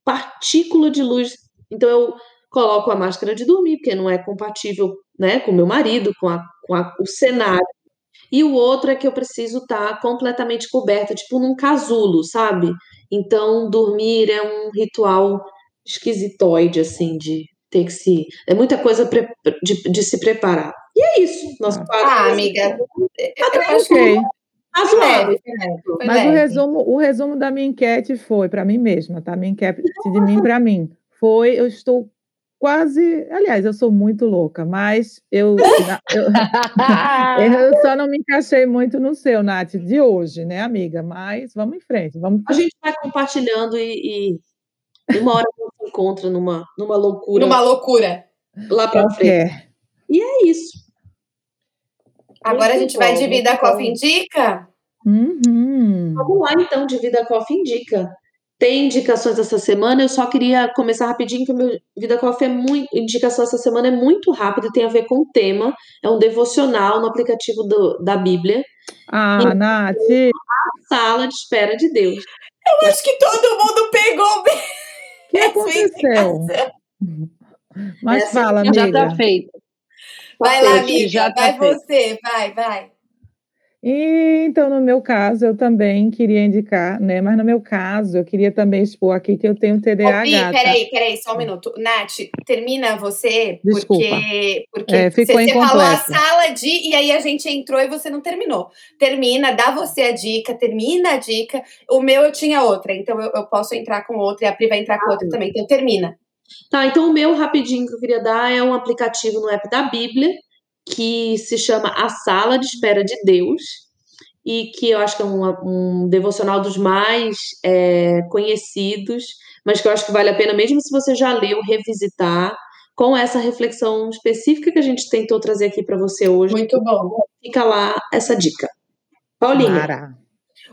partícula de luz. Então eu coloco a máscara de dormir, porque não é compatível né, com meu marido, com, a, com a, o cenário. E o outro é que eu preciso estar tá completamente coberta, tipo num casulo, sabe? Então, dormir é um ritual esquisitoide, assim, de ter que se. É muita coisa de, de se preparar. E é isso. Nós ah, ah amiga. Eu acho que. Razoável. Mas o resumo, o resumo da minha enquete foi para mim mesma, tá? Minha enquete de mim para mim foi: eu estou quase. Aliás, eu sou muito louca, mas eu, eu, eu, só não me encaixei muito no seu, Nath, de hoje, né, amiga? Mas vamos em frente. Vamos... A gente vai compartilhando e, e uma hora encontra numa, numa loucura. Numa loucura. Lá pra frente. E é isso. Agora Muito a gente bom, vai de Vida Coffee Indica? Uhum. Vamos lá, então, de Vida Coffee Indica. Tem indicações essa semana. Eu só queria começar rapidinho, que o meu Vida Coffee é muito. Indicação essa semana é muito rápido, tem a ver com o tema. É um devocional no aplicativo do, da Bíblia. Ah, Então, Nath, A sala de espera de Deus. Eu acho que todo mundo pegou bem. o que aconteceu? Mas Essa fala, Já amiga. tá feito. Vai lá, amiga. já tá vai feito. você, vai, vai. E, então, no meu caso, eu também queria indicar, né? Mas no meu caso, eu queria também expor aqui que eu tenho Ô, TDAH. Bi, tá? peraí, peraí, só um minuto. Nath, termina você, Desculpa. porque, porque É, ficou você, você falou a sala de, e aí a gente entrou e você não terminou. Termina, dá você a dica, termina a dica. O meu eu tinha outra, então eu, eu posso entrar com outra e a Pri vai entrar com outra também. Então termina. Tá, então o meu rapidinho que eu queria dar é um aplicativo no app da Bíblia que se chama A Sala de Espera de Deus e que eu acho que é um, um devocional dos mais é, conhecidos, mas que eu acho que vale a pena, mesmo se você já leu, revisitar com essa reflexão específica que a gente tentou trazer aqui para você hoje. Muito bom. Fica lá essa dica. Paulinha, Mara.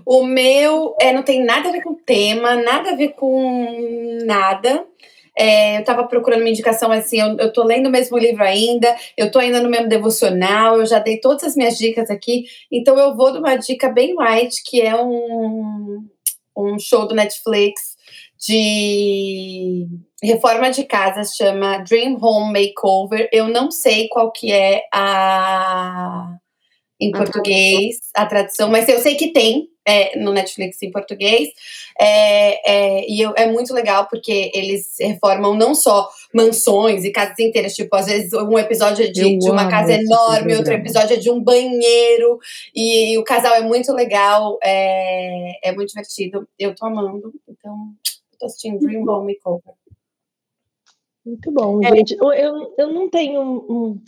O meu é, não tem nada a ver com tema, nada a ver com nada. É, eu tava procurando uma indicação assim, eu, eu tô lendo o mesmo livro ainda, eu tô ainda no mesmo devocional, eu já dei todas as minhas dicas aqui, então eu vou de uma dica bem light, que é um, um show do Netflix de reforma de casa, chama Dream Home Makeover. Eu não sei qual que é a em português, a tradução, mas eu sei que tem é, no Netflix em português. É, é, e eu- é muito legal porque eles reformam não só mansões e casas inteiras, tipo, às vezes um episódio é de, de uma casa esse enorme, outro episódio é de um banheiro, e, o casal é muito legal, é, é muito divertido. Eu tô amando, então eu tô assistindo Dream Home Makeover. Muito bom, É. gente. Eu, eu, eu não tenho um, um,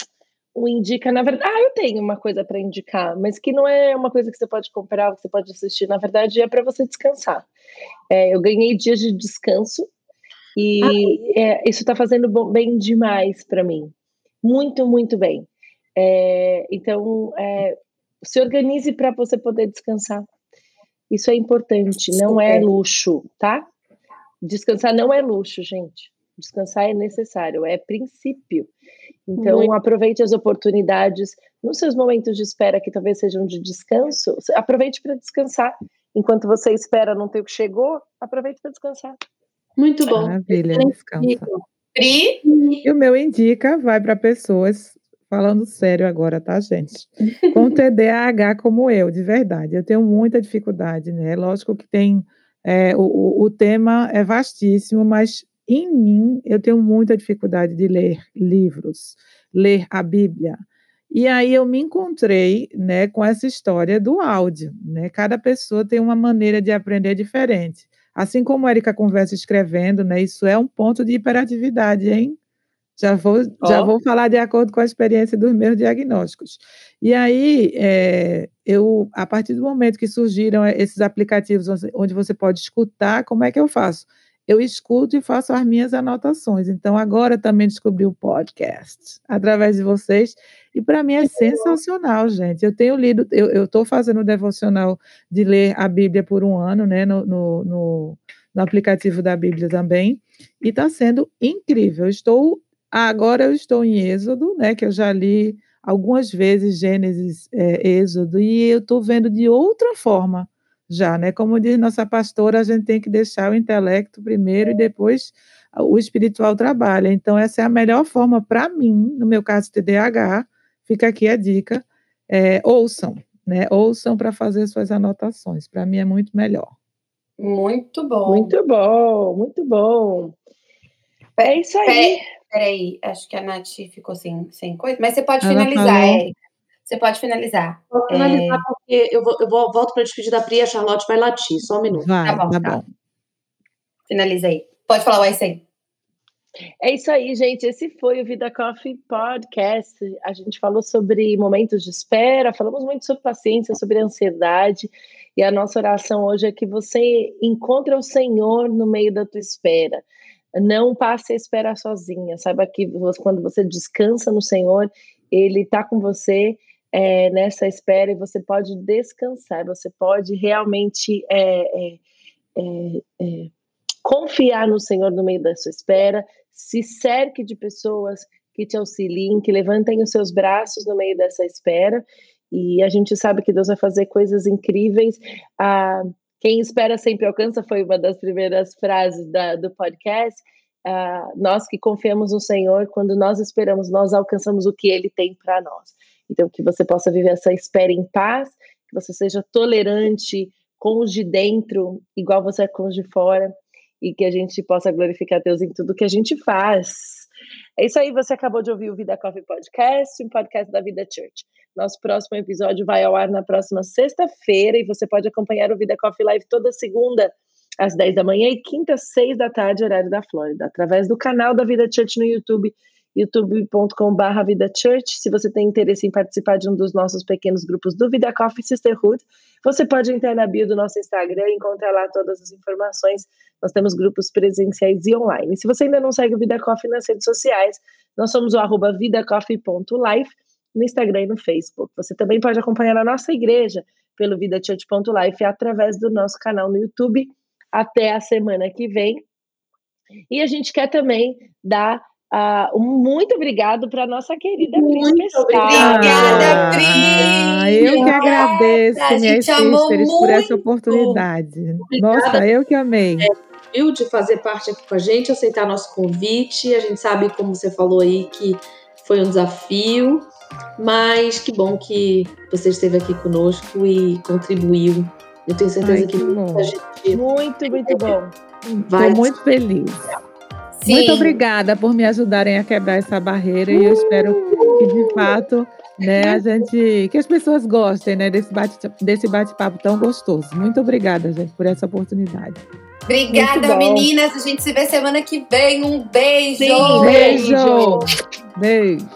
um indica, na verdade. Ah, eu tenho uma coisa para indicar, mas que não é uma coisa que você pode comprar, que você pode assistir. Na verdade, é para você descansar. É, eu ganhei dias de descanso e é, isso está fazendo bom- bem demais para mim. Muito, muito bem. É, então, é, se organize para você poder descansar. Isso é importante, não é luxo, tá? Descansar não é luxo, gente. Descansar é necessário, é princípio. Então, Muito. aproveite as oportunidades nos seus momentos de espera, que talvez sejam de descanso. Aproveite para descansar. Enquanto você espera não ter o que chegou, aproveite para descansar. muito bom. Maravilha, descansa. Pri, E o meu indica vai para pessoas, falando sério agora, tá, gente? Com TDAH como eu, de verdade. Eu tenho muita dificuldade, né? Lógico que tem. é, o- o tema é vastíssimo, mas em mim eu tenho muita dificuldade de ler livros, ler a Bíblia. E aí eu me encontrei, né, com essa história do áudio, né? Cada pessoa tem uma maneira de aprender diferente. Assim como a Erika conversa escrevendo, né? Isso é um ponto de hiperatividade, hein? Já vou, já Ó. vou falar de acordo com a experiência dos meus diagnósticos. E aí, é, eu, a partir do momento que surgiram eh, esses aplicativos onde você pode escutar, como é que eu faço? Eu escuto e faço as minhas anotações. Então, agora também descobri o podcast através de vocês. E para mim é sensacional, gente. Eu tenho lido, eu estou fazendo o devocional de ler a Bíblia por um ano, né? No, no, no, no aplicativo da Bíblia também. E está sendo incrível. Estou agora eu estou em Êxodo, né? Que eu já li algumas vezes Gênesis, é, Êxodo, e eu estou vendo de outra forma já, né? Como diz nossa pastora, a gente tem que deixar o intelecto primeiro e depois o espiritual trabalha. Então, essa é a melhor forma para mim, no meu caso TDAH, fica aqui a dica, é, ouçam, né? Ouçam para fazer suas anotações. Para mim é muito melhor. muito bom. Muito bom, muito bom. É isso aí. Peraí, peraí, acho que a Nath ficou sem, sem coisa, mas você pode Ela finalizar, falou. Érica. Você pode finalizar. Vou finalizar porque eu, vou, eu vou, volto para despedir da Pri e a Charlotte vai latir. Só um minuto. Vai, Tá bom, tá tá. bom. Finaliza aí. Pode falar o aí. É isso aí, gente. Esse foi o Vida Coffee Podcast. A gente falou sobre momentos de espera, falamos muito sobre paciência, sobre ansiedade. E a nossa oração hoje é que você encontre o Senhor no meio da tua espera. Não passe a espera sozinha. Saiba que quando você descansa no Senhor, Ele está com você é, nessa espera e você pode descansar. Você pode realmente é, é, é, é, confiar no Senhor no meio da sua espera, se cerque de pessoas que te auxiliem, que levantem os seus braços no meio dessa espera. E a gente sabe que Deus vai fazer coisas incríveis. Ah, quem espera sempre alcança foi uma das primeiras frases da, do podcast. Nós que confiamos no Senhor, quando nós esperamos, nós alcançamos o que Ele tem para nós. Então, que você possa viver essa espera em paz, que você seja tolerante com os de dentro, igual você é com os de fora, e que a gente possa glorificar Deus em tudo que a gente faz. É isso aí, você acabou de ouvir o Vida Coffee Podcast, um podcast da Vida Church. Nosso próximo episódio vai ao ar na próxima sexta-feira e você pode acompanhar o Vida Coffee Live toda segunda às 10 da manhã e quinta às 6 da tarde, horário da Flórida, através do canal da Vida Church no YouTube youtube.com.br Vida Church. Se você tem interesse em participar de um dos nossos pequenos grupos do Vida Coffee Sisterhood, você pode entrar na bio do nosso Instagram e encontrar lá todas as informações. Nós temos grupos presenciais e online. Se você ainda não segue o Vida Coffee nas redes sociais, nós somos o arroba vidacoffee.life no Instagram e no Facebook. Você também pode acompanhar a nossa igreja pelo vidachurch.life através do nosso canal no YouTube. Até a semana que vem. E a gente quer também dar Uh, muito obrigado para nossa querida muito Pri Obrigada, Pri! Ah, eu que agradeço, a minhas sisters, por essa oportunidade. Obrigada. Nossa, eu que amei. É, viu, de fazer parte aqui com a gente, aceitar nosso convite. A gente sabe, como você falou aí, que foi um desafio, mas que bom que você esteve aqui conosco e contribuiu. Eu tenho certeza Ai, que, que muita gente. Muito, muito bom. Estou muito feliz. Sim. Muito obrigada por me ajudarem a quebrar essa barreira e eu espero que de fato, né, a gente, que as pessoas gostem, né, desse bate desse bate-papo tão gostoso. Muito obrigada, gente, por essa oportunidade. Obrigada, meninas. A gente se vê semana que vem. Um beijo. Sim, beijo. Beijo. beijo.